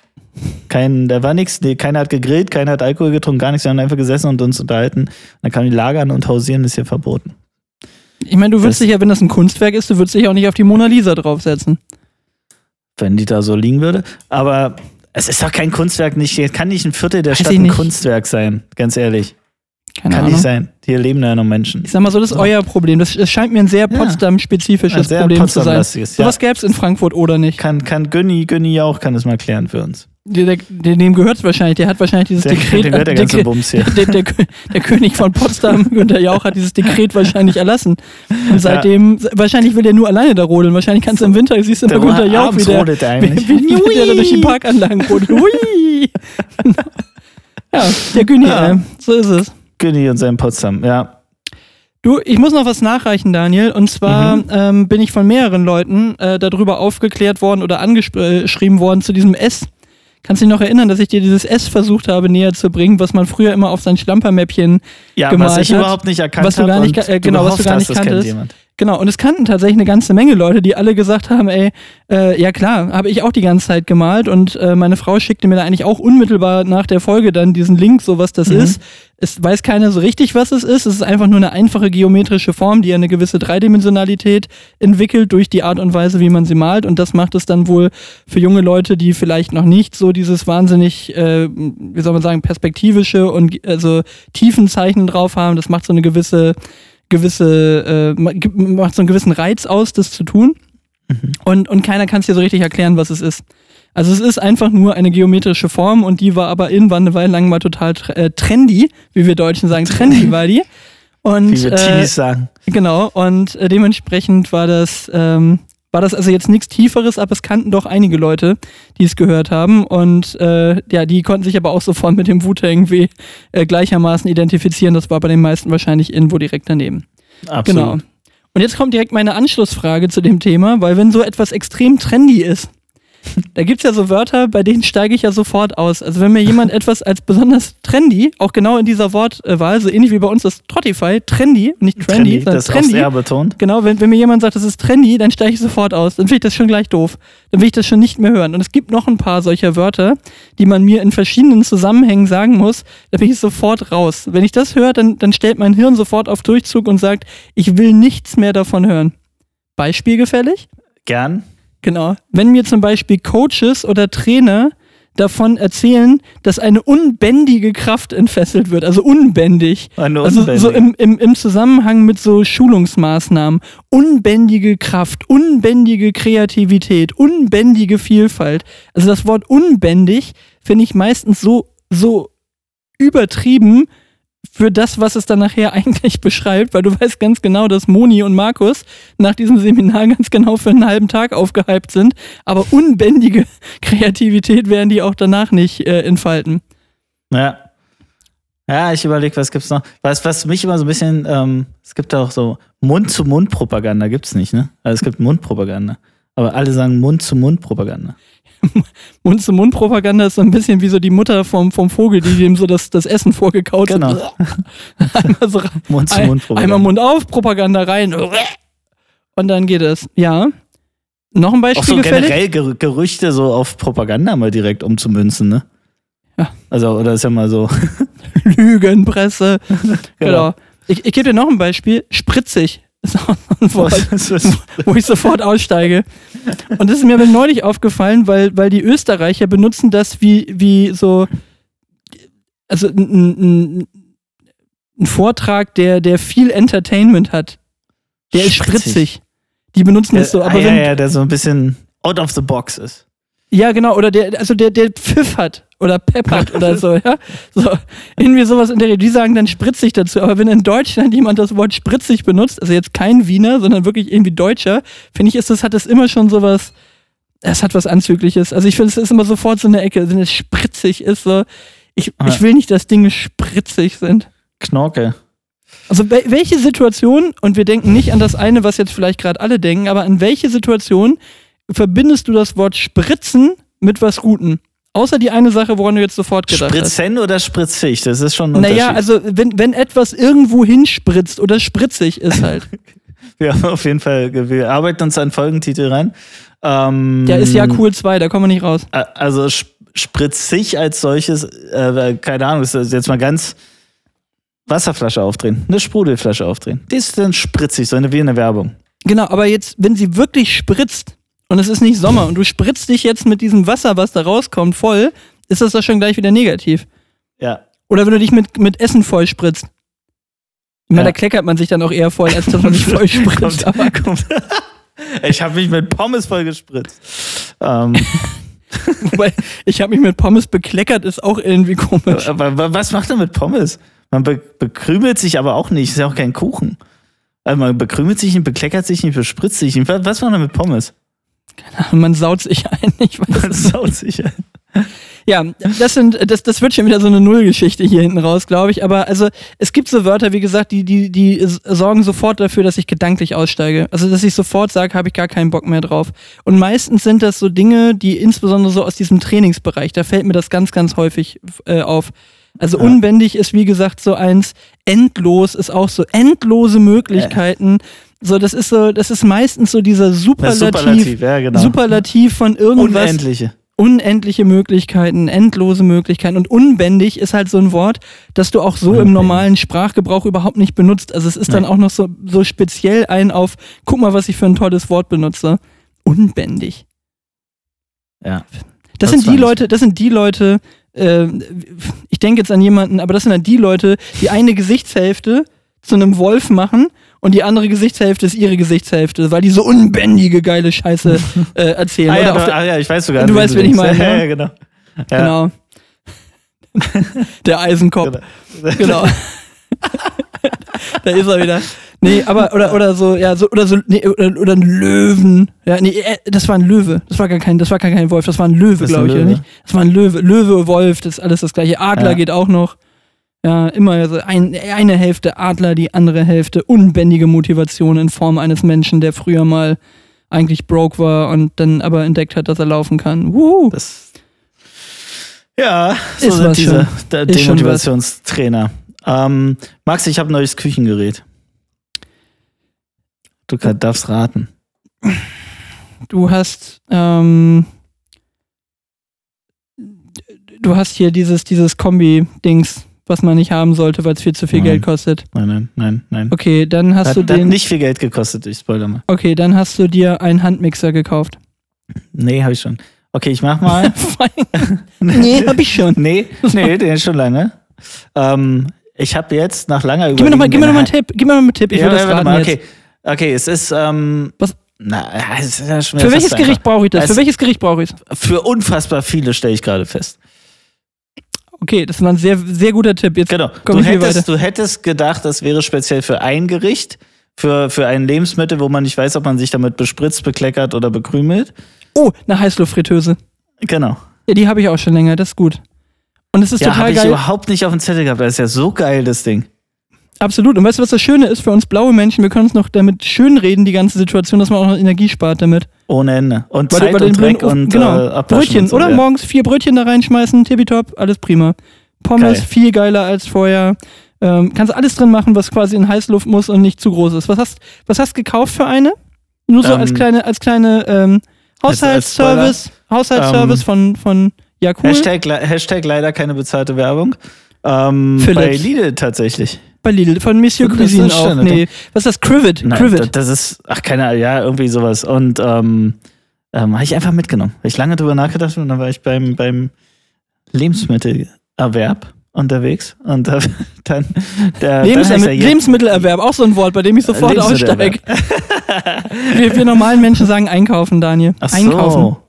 Kein, da war nichts, nee, keiner hat gegrillt, keiner hat Alkohol getrunken, gar nichts, wir haben einfach gesessen und uns unterhalten. Dann kam die Lagern und Hausieren ist hier verboten. Ich meine, du würdest Das- dich ja, wenn das ein Kunstwerk ist, du würdest dich auch nicht auf die Mona Lisa draufsetzen. Wenn die da so liegen würde. Aber es ist doch kein Kunstwerk, nicht, kann nicht ein Viertel der Weiß Stadt ein. Kunstwerk sein, ganz ehrlich. Keine kann Ahnung. nicht sein. Hier leben ja noch Menschen. Ich sag mal so, das ist So. euer Problem. Das, das scheint mir ein sehr Ja. Potsdam-spezifisches sehr Problem zu sein. Ja. Sowas gäbe es in Frankfurt oder nicht. Kann, kann Günni, Günni auch, kann es mal klären für uns. Der, der, dem gehört es wahrscheinlich. Der hat wahrscheinlich dieses Der, Dekret. dem gehört der ganze Bums hier. der, der, der König von Potsdam, *laughs* Günther Jauch, hat dieses Dekret wahrscheinlich erlassen. Und seitdem, wahrscheinlich will er nur alleine da rodeln. Wahrscheinlich kannst du im Winter, siehst du immer Günther Jauch, wie der, rodelt er wie, eigentlich. wie, wie *laughs* der da durch die Parkanlagen rodelt. Hui! *laughs* ja, der Güni, Ja. äh, so ist es. Günni und sein Potsdam, ja. Du, ich muss noch was nachreichen, Daniel. Und zwar Mhm. ähm, bin ich von mehreren Leuten äh, darüber aufgeklärt worden oder angeschrieben worden zu diesem S. Kannst du dich noch erinnern, dass ich dir dieses S versucht habe näher zu bringen, was man früher immer auf sein Schlampermäppchen Ja, gemalt was ich hat, überhaupt nicht erkannt was du habe äh, genau, was du gar hast, nicht kennt kanntest. Genau, und es kannten tatsächlich eine ganze Menge Leute, die alle gesagt haben, ey, äh, ja klar, habe ich auch die ganze Zeit gemalt und äh, meine Frau schickte mir da eigentlich auch unmittelbar nach der Folge dann diesen Link, so was das Mhm. ist. Es weiß keiner so richtig, was es ist. Es ist einfach nur eine einfache geometrische Form, die eine gewisse Dreidimensionalität entwickelt durch die Art und Weise, wie man sie malt. Und das macht es dann wohl für junge Leute, die vielleicht noch nicht so dieses wahnsinnig, äh, wie soll man sagen, perspektivische und also Tiefenzeichen drauf haben. Das macht so eine gewisse gewisse, äh, macht so einen gewissen Reiz aus, das zu tun. Und, und keiner kann es dir so richtig erklären, was es ist. Also es ist einfach nur eine geometrische Form und die war aber irgendwann eine Weile lang mal total äh, trendy, wie wir Deutschen sagen, trendy war die. Und Wie wir äh, sagen. Genau, und äh, dementsprechend war das, ähm, war das also jetzt nichts Tieferes, aber es kannten doch einige Leute, die es gehört haben. Und äh, ja, die konnten sich aber auch sofort mit dem Wu-Tang äh, gleichermaßen identifizieren. Das war bei den meisten wahrscheinlich irgendwo direkt daneben. Absolut. Genau. Und jetzt kommt direkt meine Anschlussfrage zu dem Thema, weil wenn so etwas extrem trendy ist, *laughs* da gibt es ja so Wörter, bei denen steige ich ja sofort aus. Also wenn mir jemand *laughs* etwas als besonders trendy, auch genau in dieser Wortwahl, so ähnlich wie bei uns das Trottify, trendy, nicht trendy, Trendy, sondern das ist auch trendy. sehr betont. Genau, wenn, wenn mir jemand sagt, das ist trendy, dann steige ich sofort aus. Dann finde ich das schon gleich doof. Dann will ich das schon nicht mehr hören. Und es gibt noch ein paar solcher Wörter, die man mir in verschiedenen Zusammenhängen sagen muss. Da bin ich sofort raus. Wenn ich das höre, dann, dann stellt mein Hirn sofort auf Durchzug und sagt, ich will nichts mehr davon hören. Beispiel gefällig? Gern. Genau. Wenn mir zum Beispiel Coaches oder Trainer davon erzählen, dass eine unbändige Kraft entfesselt wird, also unbändig. Eine Also so unbändige. im, im, im Zusammenhang mit so Schulungsmaßnahmen. Unbändige Kraft, unbändige Kreativität, unbändige Vielfalt. Also das Wort unbändig finde ich meistens so, so übertrieben für das, was es dann nachher *laughs* eigentlich beschreibt, weil du weißt ganz genau, dass Moni und Markus nach diesem Seminar *laughs* ganz genau für einen halben Tag aufgehypt sind, aber unbändige *laughs* Kreativität werden die auch danach nicht äh, entfalten. Ja. Ja, ich überlege, was gibt's noch? Was, was mich immer so ein bisschen, ähm, es gibt auch so Mund-zu-Mund-Propaganda, gibt's nicht, ne? Also es gibt Mundpropaganda. Aber alle sagen Mund-zu-Mund-Propaganda. *laughs* Mund-zu-Mund-Propaganda ist so ein bisschen wie so die Mutter vom, vom Vogel, die dem so das, das Essen vorgekaut Genau. hat. *laughs* einmal, so, ein, Mund-zu-Mund-Propaganda. einmal Mund auf, Propaganda rein. Und dann geht es. Ja. Noch ein Auch Beispiel so gefällig? generell Ger Gerüchte so auf Propaganda mal direkt umzumünzen, ne? Ja. Also, oder ist ja mal so. *laughs* Lügenpresse. genau. Ich, ich gebe dir noch ein Beispiel. Spritzig. *laughs* Ist auch so ein Wort. Was ist- wo ich sofort aussteige. Und das ist mir aber neulich aufgefallen, weil, weil die Österreicher benutzen das wie, wie so, also ein, ein, Vortrag, der, der viel Entertainment hat. Der ist Spritzig. spritzig. Die benutzen das so, ah, aber ja, wenn, ja, der so ein bisschen out of the box ist. ja genau, oder der, also der, der Pfiff hat oder peppert oder so, ja. So, irgendwie sowas in der Die sagen dann spritzig dazu. Aber wenn in Deutschland jemand das Wort spritzig benutzt, also jetzt kein Wiener, sondern wirklich irgendwie Deutscher, finde ich, ist das, hat das immer schon sowas, es hat was Anzügliches. Also ich finde, es ist immer sofort so eine Ecke, wenn es spritzig ist, so. Ich, Ja. ich will nicht, dass Dinge spritzig sind. Knorke. Also wel- welche Situation, und wir denken nicht an das eine, was jetzt vielleicht gerade alle denken, aber an welche Situation verbindest du das Wort spritzen mit was Gutem? Außer die eine Sache, woran du jetzt sofort gedacht hast. Spritzen oder spritzig? Das ist schon ein Naja, also wenn, wenn etwas irgendwo hinspritzt oder spritzig ist halt. *laughs* wir haben auf jeden Fall, wir arbeiten uns an Folgentitel ran. Ähm, Der ist ja cool 2, da kommen wir nicht raus. Also sp- spritzig als solches, äh, keine Ahnung, das ist jetzt mal ganz Wasserflasche aufdrehen, eine Sprudelflasche aufdrehen. Die ist dann spritzig, so eine wie in der Werbung. Genau, aber jetzt, wenn sie wirklich spritzt und es ist nicht Sommer und du spritzt dich jetzt mit diesem Wasser, was da rauskommt, voll, ist das doch schon gleich wieder negativ. Ja. Oder wenn du dich mit, mit Essen voll spritzt. Ich meine, Ja. da kleckert man sich dann auch eher voll, als dass man *laughs* sich voll spritzt. Aber kommt. *laughs* Ich habe mich mit Pommes voll gespritzt. Ähm, *laughs* wobei, ich habe mich mit Pommes bekleckert, ist auch irgendwie komisch. aber wa- was macht er mit Pommes? Man be bekrümelt sich aber auch nicht, ist ja auch kein Kuchen. Also man bekrümelt sich nicht, bekleckert sich nicht, bespritzt sich nicht. Was, was macht er mit Pommes? Man saut sich ein. Ich weiß Man saut sich ein. Ja, das sind, das, das wird schon wieder so eine Nullgeschichte hier hinten raus, glaube ich. Aber also es gibt so Wörter, wie gesagt, die, die, die sorgen sofort dafür, dass ich gedanklich aussteige. Also dass ich sofort sage, habe ich gar keinen Bock mehr drauf. Und meistens sind das so Dinge, die insbesondere so aus diesem Trainingsbereich, da fällt mir das ganz, ganz häufig äh, auf. Also Ja. unbändig ist wie gesagt so eins, endlos ist auch so endlose Möglichkeiten. So, das ist so, das ist meistens so dieser Superlativ, Superlativ, ja genau. Superlativ von irgendwas Unendliche. unendliche Möglichkeiten, endlose Möglichkeiten. Und unbändig ist halt so ein Wort, das du auch so im Unbändig. normalen Sprachgebrauch überhaupt nicht benutzt. Also es ist dann Nee. auch noch so, so speziell ein auf, guck mal, was ich für ein tolles Wort benutze. Unbändig. Ja. Das, Das sind die. Leute, das sind die Leute, äh, ich denke jetzt an jemanden, aber das sind dann die Leute, die eine Gesichtshälfte zu einem Wolf machen und die andere Gesichtshälfte ist ihre Gesichtshälfte, weil die so unbändige, geile Scheiße *laughs* äh, erzählen. Ah ja, Oder du, ah ja, ich weiß sogar. Du weißt, wen ich meine, Ja, *laughs* ne? ja, genau. Ja, Genau. Der Eisenkopf. Genau. *laughs* da ist er wieder. Nee, aber, oder, oder so, ja, so, oder so, nee, oder, oder ein Löwen. Ja, nee, äh, das war ein Löwe. Das war gar kein, das war gar kein Wolf, das war ein Löwe, glaube ich, oder Löwe. nicht? Das war ein Löwe. Löwe, Wolf, das ist alles das gleiche. Adler Ja. geht auch noch. Ja, immer so ein, eine Hälfte Adler, die andere Hälfte unbändige Motivation in Form eines Menschen, der früher mal eigentlich broke war und dann aber entdeckt hat, dass er laufen kann. Wuhu. Das, ja, so Ist sind diese. Demotivationstrainer. Ähm, Max, ich habe ein neues Küchengerät. Du kann, darfst raten. du hast ähm, du hast hier dieses dieses Kombi-Dings, was man nicht haben sollte, weil es viel zu viel Nein. Geld kostet. Nein, nein, nein, nein. Okay, dann hast Hat, du hat den. nicht viel Geld gekostet, ich spoiler mal. Okay, dann hast du dir einen Handmixer gekauft. Nee, habe ich schon. Okay, ich mach mal. *laughs* *laughs* nee, hab ich schon. nee, nee, *laughs* den ist schon lange. Ähm, ich habe jetzt nach langer Gib mir noch mal, gib mir noch mal einen Überlegung Tipp. Gib mir noch einen Tipp. Ich Ja, will das raten mal, jetzt. okay. Okay, es ist, ähm, Was? Na, es ist ja schon Für welches. Gericht brauche ich das? Für welches Gericht brauche ich es? Für unfassbar viele stelle ich gerade fest. Okay, das war ein sehr, sehr guter Tipp. Jetzt Genau. Du hättest, du hättest gedacht, das wäre speziell für ein Gericht, für, für ein Lebensmittel, wo man nicht weiß, ob man sich damit bespritzt, bekleckert oder bekrümelt. Oh, eine Heißluftfritteuse. Genau. Ja, die habe ich auch schon länger. Das ist gut. Und es ist Ja, total habe ich geil. überhaupt nicht auf dem Zettel gehabt. Das ist ja so geil, das Ding. Absolut. Und weißt du, was das Schöne ist für uns blaue Menschen? Wir können uns noch damit schönreden, die ganze Situation, dass man auch noch Energie spart damit. Ohne Ende. Und Weil Zeit den und Dreck und genau. äh, Brötchen, und so, oder? ja. Morgens vier Brötchen da reinschmeißen, tippitopp, alles prima. Pommes, Geil. viel geiler als vorher. Ähm, kannst alles drin machen, was quasi in Heißluft muss und nicht zu groß ist. Was hast, was hast gekauft für eine? Nur so Ähm, als kleine, als kleine ähm, Haushaltsservice, Haushaltsservice Ähm, von, von ja cool. Hashtag, Hashtag leider keine bezahlte Werbung. Ähm, bei Lidl tatsächlich. Bei Lidl, von Monsieur Cuisine auch. Nee, was ist das? Crivet. Nein, Crivet. das, das ist, ach, keine Ahnung, ja, irgendwie sowas. Und ähm, ähm, habe ich einfach mitgenommen. Hab ich lange drüber nachgedacht und dann war ich beim, beim Lebensmittelerwerb unterwegs und da, *laughs* dann der Lebens dann er Lebensmittelerwerb, auch so ein Wort, bei dem ich sofort Lebensmittelerwerb. aussteige. wir, wir normalen Menschen sagen einkaufen, Daniel. Ach einkaufen. so.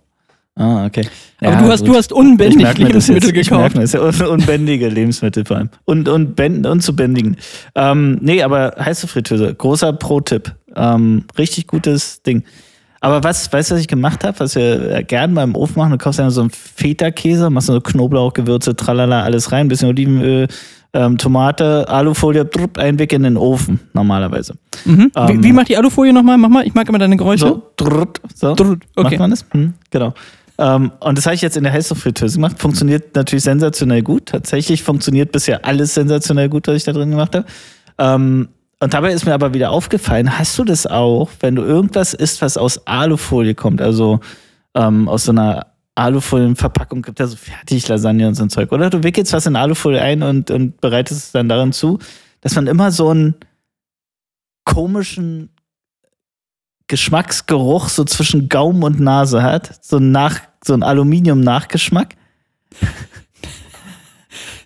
Ah, okay. Aber Ja, du hast, gut. du hast Ich unbändig merke Lebensmittel jetzt. Ich gekauft. merke das. Ja, un unbändige Lebensmittel vor allem. Und, und, bänd- und zu bändigen. Ähm, nee, aber heiße Fritteuse. Großer Pro-Tipp. Ähm, richtig gutes Ding. Aber was, weißt du, was ich gemacht habe? Was wir äh, gern beim Ofen machen? Du kaufst einfach so einen Feta-Käse, machst so Knoblauch, Gewürze, tralala, alles rein, bisschen Olivenöl, ähm, Tomate, Alufolie, drupp, einweg in den Ofen, normalerweise. Mhm. Ähm, wie, wie macht die Alufolie nochmal? Mach mal, ich mag immer deine Geräusche. So, drupp, so. Drrrt, Okay. Macht man das? Hm, genau. Ähm, und das habe ich jetzt in der Heißluftfritteuse gemacht. Funktioniert natürlich sensationell gut. Tatsächlich funktioniert bisher alles sensationell gut, was ich da drin gemacht habe. Ähm, und dabei ist mir aber wieder aufgefallen, hast du das auch, wenn du irgendwas isst, was aus Alufolie kommt, also ähm, aus so einer Alufolienverpackung gibt ja so fertig Lasagne und so ein Zeug. Oder du wickelst was in Alufolie ein und, und bereitest es dann darin zu, dass man immer so einen komischen Geschmacksgeruch so zwischen Gaumen und Nase hat. So, nach, so ein Aluminium-Nachgeschmack.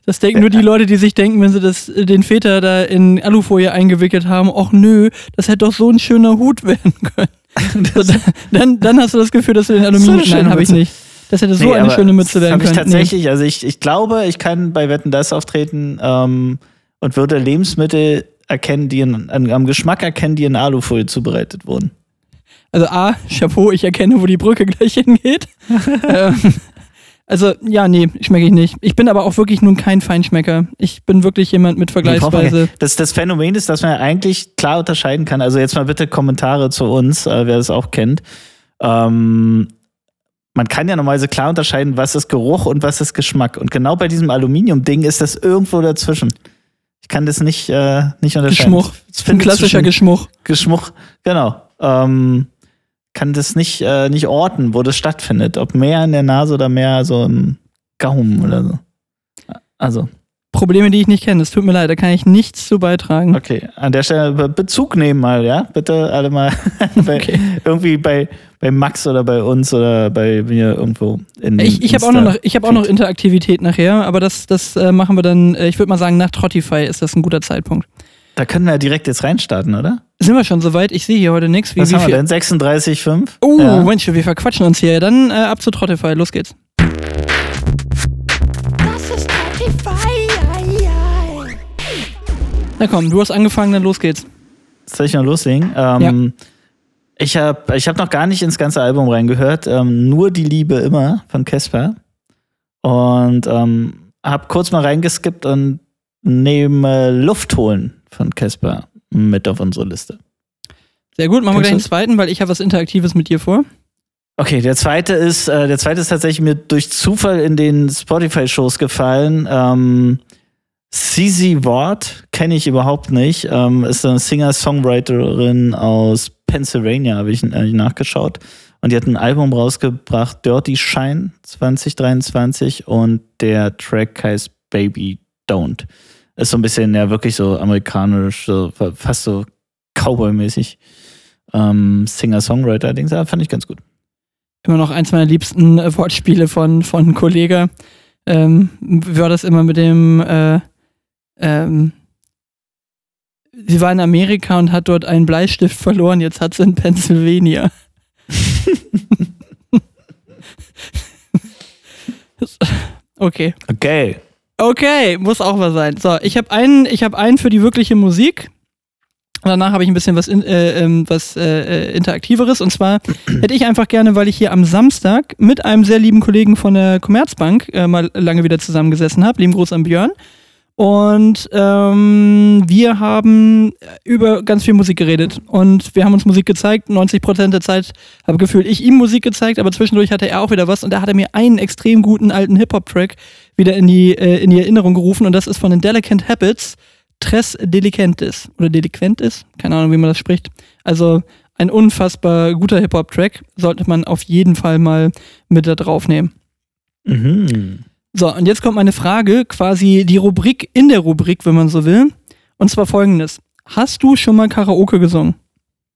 Das denken nur die Leute, die sich denken, wenn sie das, den Väter da in Alufolie eingewickelt haben, ach nö, das hätte doch so ein schöner Hut werden können. *laughs* so, dann, dann hast du das Gefühl, dass du den Aluminium. So Nein, habe ich nicht. Das hätte so Nee, eine schöne Mütze werden Das können. habe ich tatsächlich, also ich, ich glaube, ich kann bei Wetten das auftreten ähm, und würde Lebensmittel erkennen, die in, an, am Geschmack erkennen, die in Alufolie zubereitet wurden. Also A, Chapeau, ich erkenne, wo die Brücke gleich hingeht. *laughs* ähm, also ja, nee, schmecke ich nicht. Ich bin aber auch wirklich nun kein Feinschmecker. Ich bin wirklich jemand mit Vergleichsweise. Das, das Phänomen ist, dass man eigentlich klar unterscheiden kann. Also jetzt mal bitte Kommentare zu uns, äh, wer das auch kennt. Ähm, man kann ja normalerweise klar unterscheiden, was ist Geruch und was ist Geschmack. Und genau bei diesem Aluminium-Ding ist das irgendwo dazwischen. Ich kann das nicht, äh, nicht unterscheiden. Geschmuch. Ich Ein klassischer Geschmuch. Geschmuch, genau. Ähm, kann das nicht, äh, nicht orten, wo das stattfindet. Ob mehr in der Nase oder mehr so im Gaumen oder so. Also, Probleme, die ich nicht kenne. Es tut mir leid, da kann ich nichts zu beitragen. okay. An der Stelle Be- Bezug nehmen mal, ja? Bitte alle mal *laughs* bei, Okay. irgendwie bei, bei Max oder bei uns oder bei mir irgendwo in Ich, ich habe auch, noch, ich hab auch noch Interaktivität nachher, aber das, das äh, machen wir dann, äh, ich würde mal sagen, nach Trottify ist das ein guter Zeitpunkt. Da können wir ja direkt jetzt reinstarten, oder? Sind wir schon soweit? Ich sehe hier heute nichts. Wie, Was wie haben wir viel? denn? 36,5? Oh, Ja. Mensch, wir verquatschen uns hier. Dann äh, ab zu Trottify, los geht's. Das ist ei. Na komm, du hast angefangen, dann los geht's. Soll ich mal loslegen? Ähm, Ich habe ich hab noch gar nicht ins ganze Album reingehört. Ähm, nur die Liebe immer von Casper. Und ähm, habe kurz mal reingeskippt und nehme Luft holen von Casper mit auf unsere Liste. Sehr gut, machen wir gleich du's? zweiten, weil ich habe was Interaktives mit dir vor. Okay, der zweite ist, äh, der zweite ist tatsächlich mir durch Zufall in den Spotify-Shows gefallen. Ähm, CZ Ward kenne ich überhaupt nicht. Ähm, ist eine Singer-Songwriterin aus Pennsylvania, habe ich äh, nachgeschaut. Und die hat ein Album rausgebracht, Dirty Shine 2023. Und der Track heißt Baby Don't. Ist so ein bisschen, ja, wirklich so amerikanisch, so, fast so Cowboy-mäßig. Ähm, Singer-Songwriter-Dings, ja, fand ich ganz gut. Immer noch eins meiner liebsten äh, Wortspiele von, von Kollega. Ähm, wie war das immer mit dem, äh, ähm, sie war in Amerika und hat dort einen Bleistift verloren, jetzt hat sie in Pennsylvania. *laughs* *laughs* okay. Okay. Okay, muss auch was sein. So, ich habe einen, ich habe einen für die wirkliche Musik. Danach habe ich ein bisschen was, in, äh, ähm, was äh, äh, interaktiveres. Und zwar *clears throat* hätte ich einfach gerne, weil ich hier am Samstag mit einem sehr lieben Kollegen von der Commerzbank äh, mal lange wieder zusammengesessen habe. Lieben Gruß an Björn. Und ähm, wir haben über ganz viel Musik geredet und wir haben uns Musik gezeigt. 90% der Zeit habe gefühlt ich ihm Musik gezeigt, aber zwischendurch hatte er auch wieder was und da hat er mir einen extrem guten alten Hip-Hop-Track wieder in die, äh, in die Erinnerung gerufen und das ist von den Delicant Habits, Tres Deliquentes oder Deliquentes, keine Ahnung, wie man das spricht. Also ein unfassbar guter Hip-Hop-Track, sollte man auf jeden Fall mal mit da draufnehmen. Mhm. So, und jetzt kommt meine Frage, quasi die Rubrik in der Rubrik, wenn man so will. Und zwar folgendes. Hast du schon mal Karaoke gesungen?